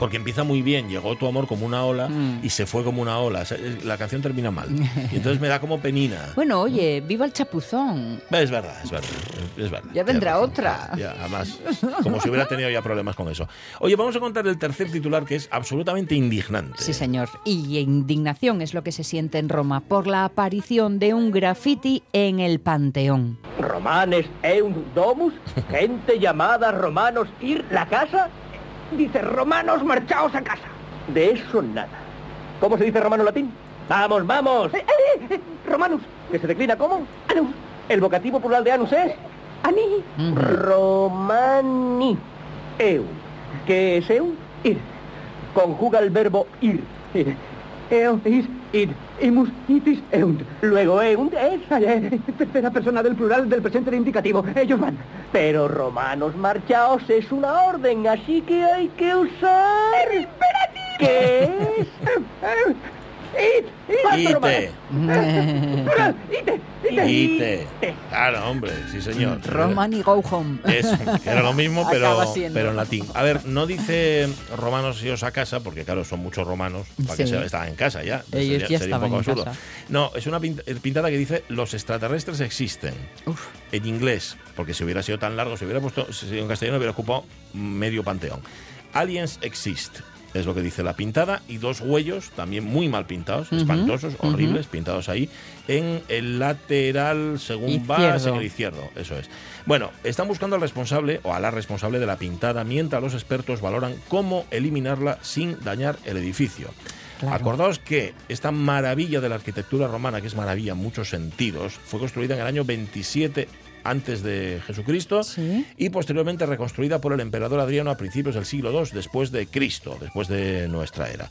porque empieza muy bien, llegó tu amor como una ola mm. y se fue como una ola. La canción termina mal. Y entonces me da como penina. Bueno, oye, viva el chapuzón. Es verdad, es verdad. Es verdad. Ya vendrá otra. Ya, además, como si hubiera tenido ya problemas con eso. Oye, vamos a contar el tercer titular que es absolutamente indignante. Sí, señor. Y indignación es lo que se siente en Roma por la aparición de un graffiti en el Panteón. Romanes eun domus, gente llamada romanos ir la casa Dice, romanos, marchaos a casa. De eso nada. ¿Cómo se dice romano latín? ¡Vamos, vamos! Eh, eh, eh, romanus, que se declina como anus. El vocativo plural de anus es ani. Romani. Eu. ¿Qué es eu? Ir. Conjuga el verbo ir. Eo, is, id, imus, itis, eunt. Luego eunt es tercera persona del plural del presente de indicativo. Ellos van. Pero romanos marchaos es una orden, así que hay que usar... ¿Qué es? It, Ite. Ite. Claro, hombre, sí señor. Roman y go home. Eso, era lo mismo, pero, pero en latín. A ver, no dice romanos ios a casa, porque claro, son muchos romanos, para que se estaban en casa ya. Ellos sería, ya sería un poco absurdo. Casa. No, es una pintada que dice los extraterrestres existen. Uf. En inglés, porque si hubiera sido tan largo, si hubiera puesto si en castellano hubiera ocupado medio panteón. Aliens exist es lo que dice la pintada, y dos huellos también muy mal pintados, espantosos, horribles, pintados ahí, en el lateral, según va, en el izquierdo, eso es. Bueno, están buscando al responsable o a la responsable de la pintada, mientras los expertos valoran cómo eliminarla sin dañar el edificio. Acordaos que esta maravilla de la arquitectura romana, que es maravilla en muchos sentidos, fue construida en el año 27 antes de Jesucristo y posteriormente reconstruida por el emperador Adriano a principios del siglo II después de Cristo, después de nuestra era.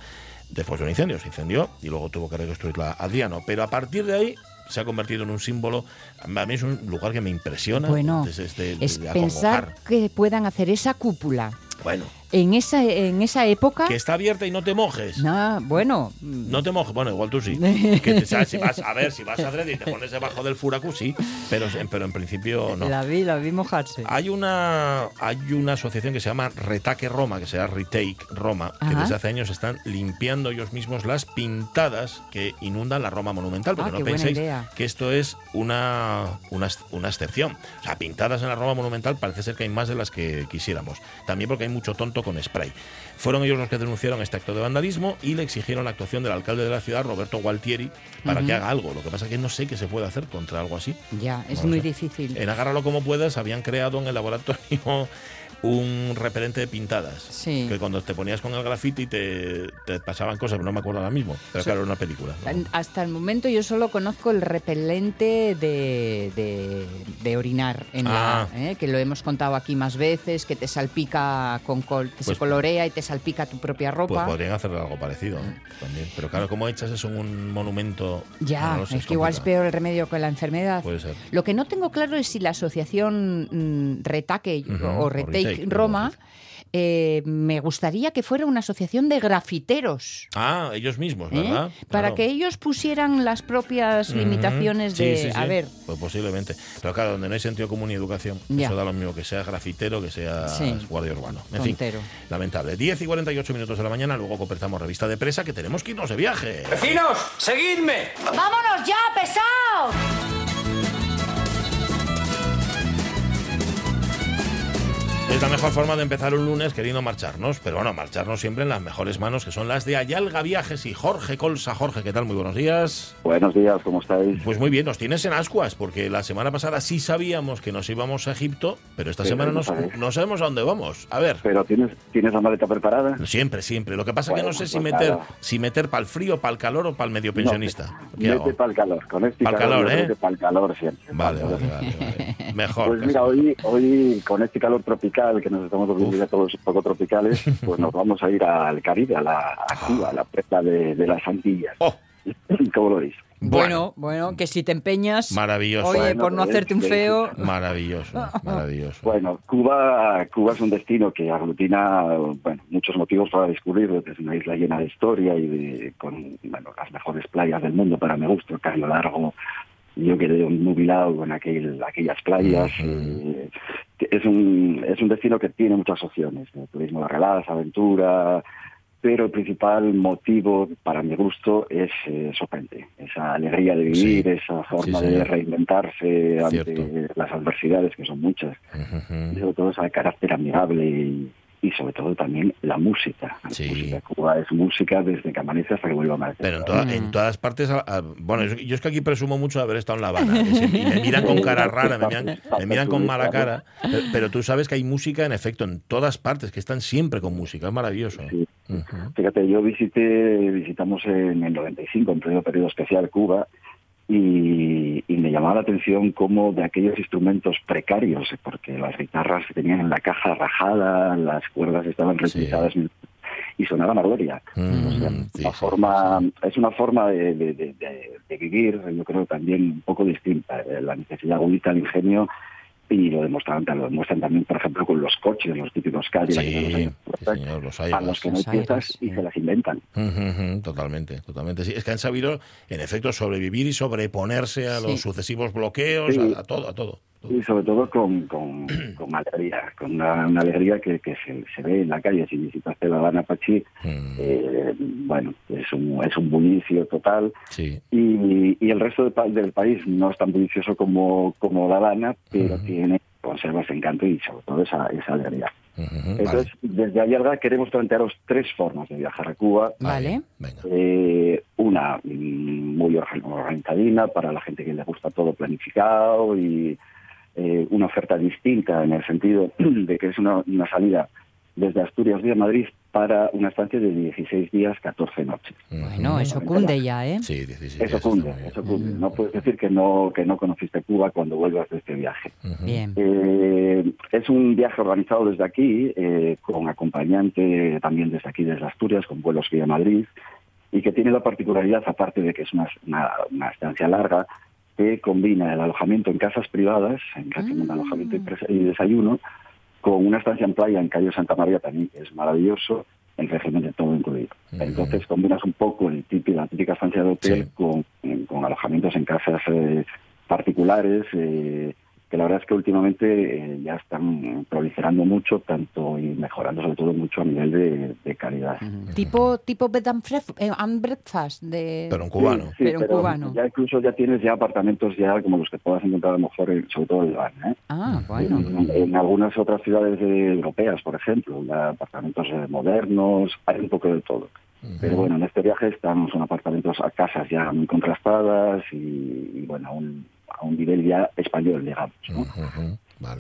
después de un incendio, se incendió y luego tuvo que reconstruirla Adriano. Pero a partir de ahí se ha convertido en un símbolo. A mí es un lugar que me impresiona. Bueno, es pensar que puedan hacer esa cúpula. Bueno en esa, en esa época... Que está abierta y no te mojes. No, bueno... No te mojes, bueno, igual tú sí. si vas, a ver, si vas a Dredd y te pones debajo del furacu, sí, pero, pero en principio no. La vi, la vi mojarse. Hay una, hay una asociación que se llama Retaque Roma, que se llama Retake Roma, que desde hace años están limpiando ellos mismos las pintadas que inundan la Roma monumental, porque ah, no penséis que esto es una, una, una excepción. O sea, pintadas en la Roma monumental parece ser que hay más de las que quisiéramos. También porque hay mucho tonto con spray. Fueron ellos los que denunciaron este acto de vandalismo y le exigieron la actuación del alcalde de la ciudad, Roberto Gualtieri, para que haga algo. Lo que pasa es que no sé qué se puede hacer contra algo así. Ya, es muy difícil. En Agárralo como puedas habían creado en el laboratorio un repelente de pintadas. Que cuando te ponías con el grafiti te, te pasaban cosas, pero no me acuerdo ahora mismo. Pero claro, era una película. Hasta el momento yo solo conozco el repelente de, de, orinar, en la, ah. ¿eh? que lo hemos contado aquí más veces, que te salpica con col, que se pues colorea y te salpica tu propia ropa. Pues podrían hacer algo parecido ¿eh? también. Pero claro, ¿cómo echas eso en un monumento? Ya, es, que igual es peor el remedio que la enfermedad. Puede ser. Lo que no tengo claro es si la asociación mm, Retaque o Retake Roma, eh, me gustaría que fuera una asociación de grafiteros. Ah, ellos mismos, ¿Eh? ¿verdad? Para que ellos pusieran las propias limitaciones de... a ver. Pues posiblemente. Pero claro, donde no hay sentido común y educación, eso da lo mismo que sea grafitero, que sea guardia urbano. En fin, lamentable. 10 y 48 minutos de la mañana, luego completamos revista de presa que tenemos que irnos de viaje. ¡Vecinos, seguidme! ¡Vámonos ya, pesados! Es la mejor forma de empezar un lunes queriendo marcharnos, pero bueno, marcharnos siempre en las mejores manos, que son las de Ayalga Viajes y Jorge Colsa. Jorge, ¿qué tal? Muy buenos días. Buenos días, ¿cómo estáis? Pues muy bien, nos tienes en ascuas, porque la semana pasada sí sabíamos que nos íbamos a Egipto, pero esta semana no, sabemos a dónde vamos. A ver. ¿Pero tienes, tienes la maleta preparada? Siempre, siempre. Lo que pasa es que no sé si meter, si meter para el frío, para el calor o para el medio pensionista. mete para el calor, con este el calor, ¿eh? Para el calor siempre. Vale, vale, vale, Mejor. Pues mira, hoy, hoy con este calor tropical que nos estamos volviendo todos un poco tropicales, pues nos vamos a ir al Caribe, a, la, a Cuba, a la presa de, las Antillas. Oh. ¿Cómo lo veis? Bueno, bueno, que si te empeñas. Maravilloso. Oye, por no hacerte un feo. Maravilloso, maravilloso. Bueno, Cuba, Cuba es un destino que aglutina bueno, muchos motivos para descubrirlo. Es una isla llena de historia y con bueno, las mejores playas del mundo para mi gusto. Cayo Largo, yo quedé nubilado con aquel, aquellas playas. Eh, es, un, es un destino que tiene muchas opciones, turismo de relax, aventura, pero el principal motivo para mi gusto es eh, sorprendente, esa alegría de vivir, esa forma de reinventarse ante las adversidades, que son muchas, sobre todo ese carácter amigable y, y sobre todo también la música. Sí. Cuba es música desde que amanece hasta que vuelve a amanecer. Pero en, en todas partes, bueno, yo es que aquí presumo mucho de haber estado en La Habana, y me miran con cara rara, me miran, con mala cara, pero, tú sabes que hay música en efecto en todas partes, que están siempre con música, es maravilloso. Fíjate, yo visité, visitamos en el 95, en pleno periodo especial Cuba, y, me llamaba la atención cómo de aquellos instrumentos precarios, porque las guitarras tenían la caja rajada, las cuerdas estaban reutilizadas y sonaba gloria. Mm, forma, es una forma de, vivir, yo creo también un poco distinta. La necesidad agudita, el ingenio y lo demuestran, lo demuestran también, por ejemplo, con los coches, los típicos Cadillac sí, los a los que no hay piezas y se las inventan. totalmente, totalmente. Sí, es que han sabido, en efecto, sobrevivir y sobreponerse a los sucesivos bloqueos, a, todo, a todo. Y sobre todo con, con, con alegría, con una, alegría que, que se, ve en la calle. Si visitaste La Habana Pachi, mm. eh, bueno, es un, es un bullicio total. Y, y, el resto del país no es tan bullicioso como, como La Habana, pero tiene, conserva ese encanto y sobre todo esa, esa alegría. Entonces, desde Ayalga queremos plantearos tres formas de viajar a Cuba. Vale. Eh, una mm, muy organizadina para la gente que le gusta todo planificado y eh, una oferta distinta en el sentido de que es una, salida desde Asturias vía Madrid, para una estancia de 16 días, 14 noches. Bueno, eso cunde ya, ¿eh? Sí, 16 Eso cunde, eso cunde. No puedes decir que no que no conociste Cuba cuando vuelvas de este viaje. Bien. Eh, es un viaje organizado desde aquí, eh, con acompañante también desde aquí, desde Asturias, con vuelos vía Madrid, y que tiene la particularidad, aparte de que es una, una, estancia larga, que combina el alojamiento en casas privadas, en casa de alojamiento y desayuno, con una estancia en playa en Calle Santa María también, que es maravilloso, el régimen de todo incluido. Entonces combinas un poco el típico, la típica estancia de hotel con, con, alojamientos en casas eh, particulares, eh, que la verdad es que últimamente eh, ya están proliferando mucho, tanto y mejorando sobre todo mucho a nivel de, calidad. Tipo tipo bed and, breakfast de pero en cubano. pero, en cubano. Ya incluso ya tienes ya apartamentos ya como los que puedas encontrar a lo mejor sobre todo en Iván, ¿eh? Ah, bueno. En, algunas otras ciudades europeas, por ejemplo, ya apartamentos eh, modernos, hay un poco de todo. Pero bueno, en este viaje estamos en apartamentos a casas ya muy contrastadas y, y bueno, un a un nivel ya español, digamos.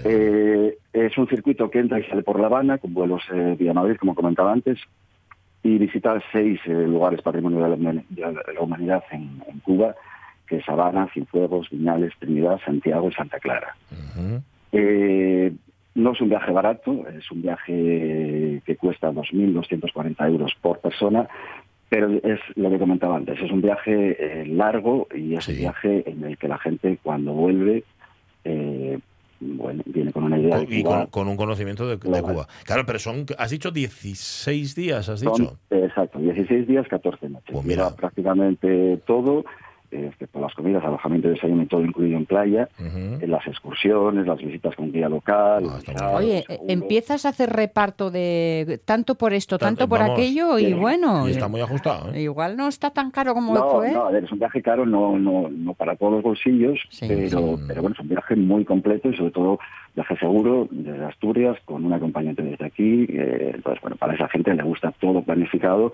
Eh, es un circuito que entra y sale por La Habana, con vuelos eh, vía Madrid, como comentaba antes, y visita seis eh, lugares patrimonio de la, humanidad en, Cuba, que es Habana, Cienfuegos, Viñales, Trinidad, Santiago y Santa Clara. no es un viaje barato, es un viaje que cuesta 2.240 euros por persona, pero es lo que comentaba antes, es un viaje eh, largo y es un viaje en el que la gente cuando vuelve eh, bueno, viene con una idea de y con, un conocimiento de, Cuba. Claro, pero son, has dicho 16 días, has dicho. exacto, 16 días, 14 noches. Pues mira. prácticamente todo por las comidas, alojamiento y desayuno todo incluido en playa, en las excursiones, las visitas con guía local. Ah, Oye, empiezas a hacer reparto de tanto por esto, tanto, por aquello y bueno. Y está muy ajustado. ¿eh? Igual no está tan caro como no, fue. No, a ver, es un viaje caro, no, no, no para todos los bolsillos, pero, pero bueno, es un viaje muy completo y sobre todo viaje seguro desde Asturias con un acompañante desde aquí. Eh, entonces, bueno, para esa gente le gusta todo planificado,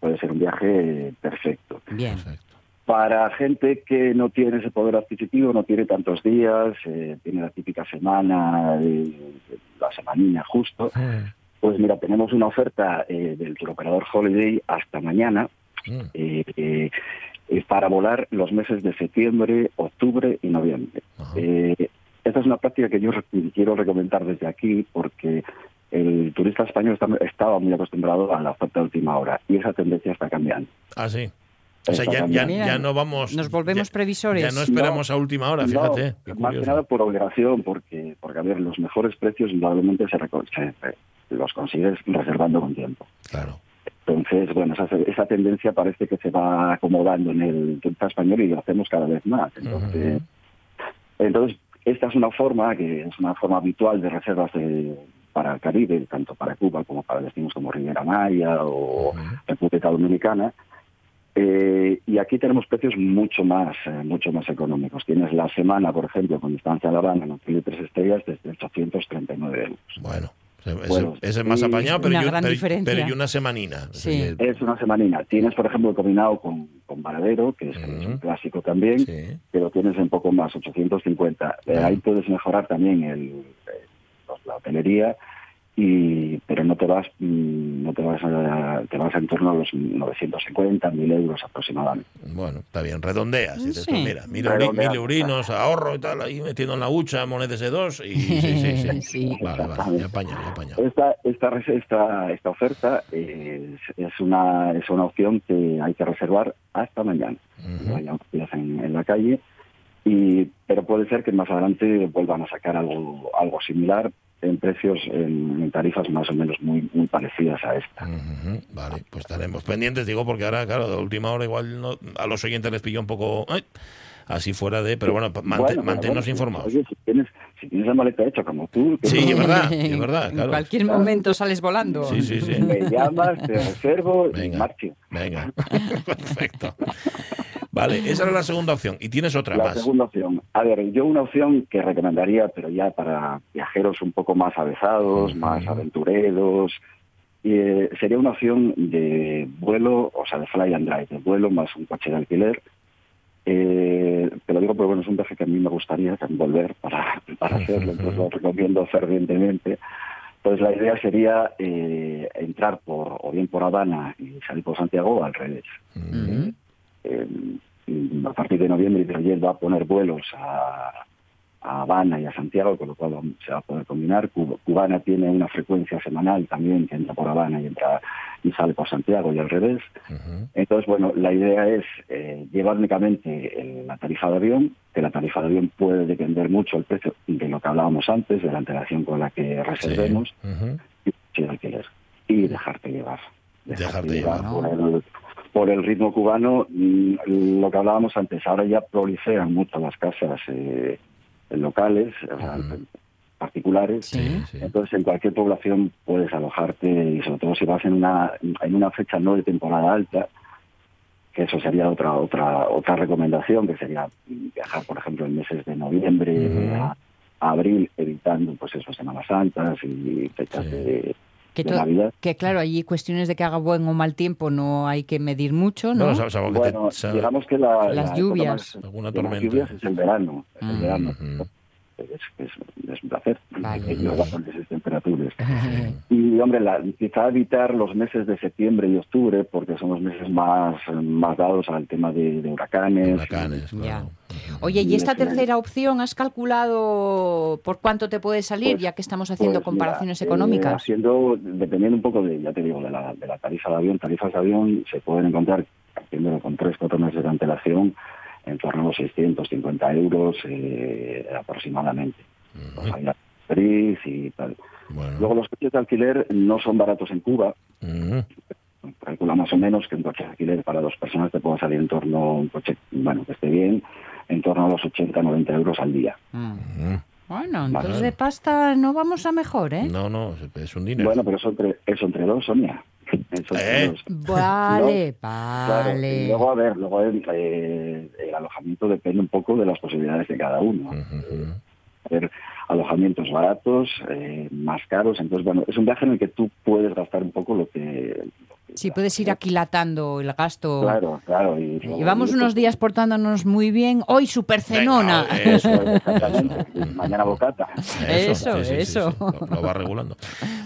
puede ser un viaje perfecto. Bien. Perfecto. Para gente que no tiene ese poder adquisitivo, no tiene tantos días, eh, tiene la típica semana, la semanina justo, pues mira, tenemos una oferta eh, del turoperador Holiday hasta mañana mm. eh, para volar los meses de septiembre, octubre y noviembre. esta es una práctica que yo quiero recomendar desde aquí porque el turista español estaba muy acostumbrado a la oferta de última hora y esa tendencia está cambiando. Ah, sí. O sea, ya, ya, no vamos. Nos volvemos previsores. Ya no esperamos a última hora, fíjate. más que nada por obligación, porque, porque a ver, los mejores precios indudablemente se, los consigues reservando con tiempo. Claro. Entonces, bueno, esa, esa, tendencia parece que se va acomodando en el turista español y lo hacemos cada vez más. Entonces, entonces, esta es una forma que es una forma habitual de reservas para el Caribe, tanto para Cuba como para destinos como Riviera Maya o República Dominicana, eh, y aquí tenemos precios mucho más eh, mucho más económicos. Tienes la semana, por ejemplo, con distancia a La Habana en hotel de tres estrellas desde 839 euros. Bueno. ese, es más apañado, pero, y una semanina. Sí. Es una semanina. Tienes, por ejemplo, combinado con, con Varadero, que es, un clásico también, lo tienes en poco más, 850. Eh, ahí puedes mejorar también el, la hotelería y pero no te vas mm, no te vas a, te vas en torno a los 950 mil euros aproximadamente. Bueno está bien redondeas mira mil, eurinos ahorro y tal ahí metiendo en la hucha monedas de dos y sí sí sí, vale vale ya apaña, apaña. esta esta esta esta oferta es, es, una es una opción que hay que reservar hasta mañana. En, en la calle y pero puede ser que más adelante vuelvan a sacar algo algo similar en precios, en, tarifas más o menos muy, muy parecidas a esta. Vale, pues estaremos pendientes, digo, porque ahora, claro, de última hora igual no, a los oyentes les pilló un poco así fuera de... Pero bueno, manténnos informados. si tienes, si tienes la maleta hecha como tú... Sí, es verdad, es verdad, En cualquier momento sales volando. Sí, sí, sí. Me llamas, te reservo y marcho. Venga, perfecto. Vale, esa era la segunda opción. ¿Y tienes otra la más? La segunda opción. A ver, yo una opción que recomendaría, pero ya para viajeros un poco más avesados, más aventureros, eh, sería una opción de vuelo, o sea, de fly and drive, de vuelo más un coche de alquiler. Eh, te lo digo porque bueno, es un viaje que a mí me gustaría volver para, para hacerlo, entonces lo recomiendo fervientemente. Pues la idea sería eh, entrar por o bien por Habana y salir por Santiago o al revés. Eh, a partir de noviembre Hidrojet va a poner vuelos a, a Habana y a Santiago, con lo cual se va a poder combinar. Cubana tiene una frecuencia semanal también que entra por Habana y entra y sale por Santiago y al revés. Entonces, bueno, la idea es eh, llevar únicamente la tarifa de avión, que la tarifa de avión puede depender mucho el precio de lo que hablábamos antes, de la antelación con la que reservemos, y alquiler, y dejarte llevar. Dejarte, llevar. por, el, ritmo cubano, mm, lo que hablábamos antes, ahora ya proliferan mucho las casas eh, locales, particulares. Entonces, en cualquier población puedes alojarte y sobre todo si vas en una en una fecha no de temporada alta, que eso sería otra otra otra recomendación, que sería viajar, por ejemplo, en meses de noviembre a, abril, evitando pues eso Semanas Santas y fechas de que, que claro, allí cuestiones de que haga buen o mal tiempo no hay que medir mucho, ¿no? bueno, digamos que la, las lluvias. alguna tormenta. Las lluvias es el verano, es el verano es, es, un placer vale. esas temperaturas. y, hombre, la, quizá evitar los meses de septiembre y octubre, porque son los meses más, más dados al tema de, huracanes. Huracanes, Oye, ¿y esta tercera opción has calculado por cuánto te puede salir, pues, ya que estamos haciendo pues comparaciones eh, económicas? haciendo, dependiendo un poco de, ya te digo, de la, de la tarifa de avión, tarifas de avión se pueden encontrar, haciéndolo con tres, cuatro meses de antelación, en torno a los 650 euros eh, aproximadamente. y tal. Luego los coches de alquiler no son baratos en Cuba. Calcula más o menos que un coche de alquiler para dos personas te puede salir en torno a un coche, bueno, que esté bien, en torno a los 80, 90 euros al día. Bueno, entonces de pasta no vamos a mejor, ¿eh? No, no, es un dinero. Bueno, pero eso entre, eso entre dos, Sonia. ¿Eh? Vale, vale. luego, a ver, luego eh, alojamiento depende un poco de las posibilidades de cada uno. A ver, alojamientos baratos, eh, más caros. Entonces, bueno, es un viaje en el que tú puedes gastar un poco lo que, Sí, puedes ir aquilatando el gasto. Claro, claro. Y, Llevamos unos días portándonos muy bien. Hoy super cenona. eso, exactamente. Mañana bocata. Eso, eso. Lo, va regulando.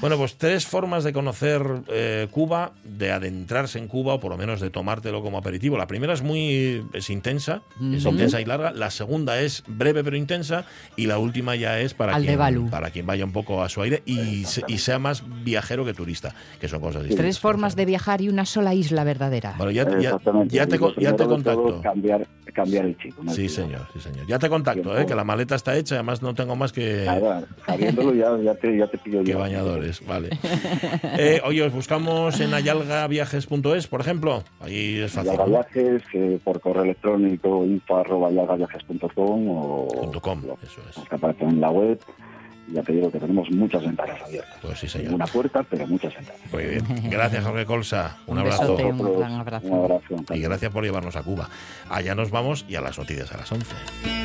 Bueno, pues tres formas de conocer eh, Cuba, de adentrarse en Cuba o por lo menos de tomártelo como aperitivo. La primera es muy es intensa, es intensa y larga. La segunda es breve pero intensa y la última ya es para quien para quien vaya un poco a su aire y, y sea más viajero que turista, que son cosas distintas. Tres formas de viajar y una sola isla verdadera. Bueno, ya, ya, ya te, ya te contacto. Cambiar, cambiar el chico. sí, señor, sí, señor. Ya te contacto, ¿eh? que la maleta está hecha, además no tengo más que... Nada, sabiéndolo ya, ya, te, ya te pido Que bañadores, vale. eh, oye, os buscamos en ayalgaviajes.es, por ejemplo. Ahí es fácil. Ayalgaviajes, eh, por correo electrónico info arroba ayalgaviajes.com o... .com, eso es. Que aparece en la web ya te digo que tenemos muchas ventanas abiertas. Pues sí, señor. Una puerta, pero muchas ventanas. Muy bien. Gracias, Jorge Colsa. Un, abrazo. un, abrazo. Y gracias por llevarnos a Cuba. Allá nos vamos y a las noticias a las 11.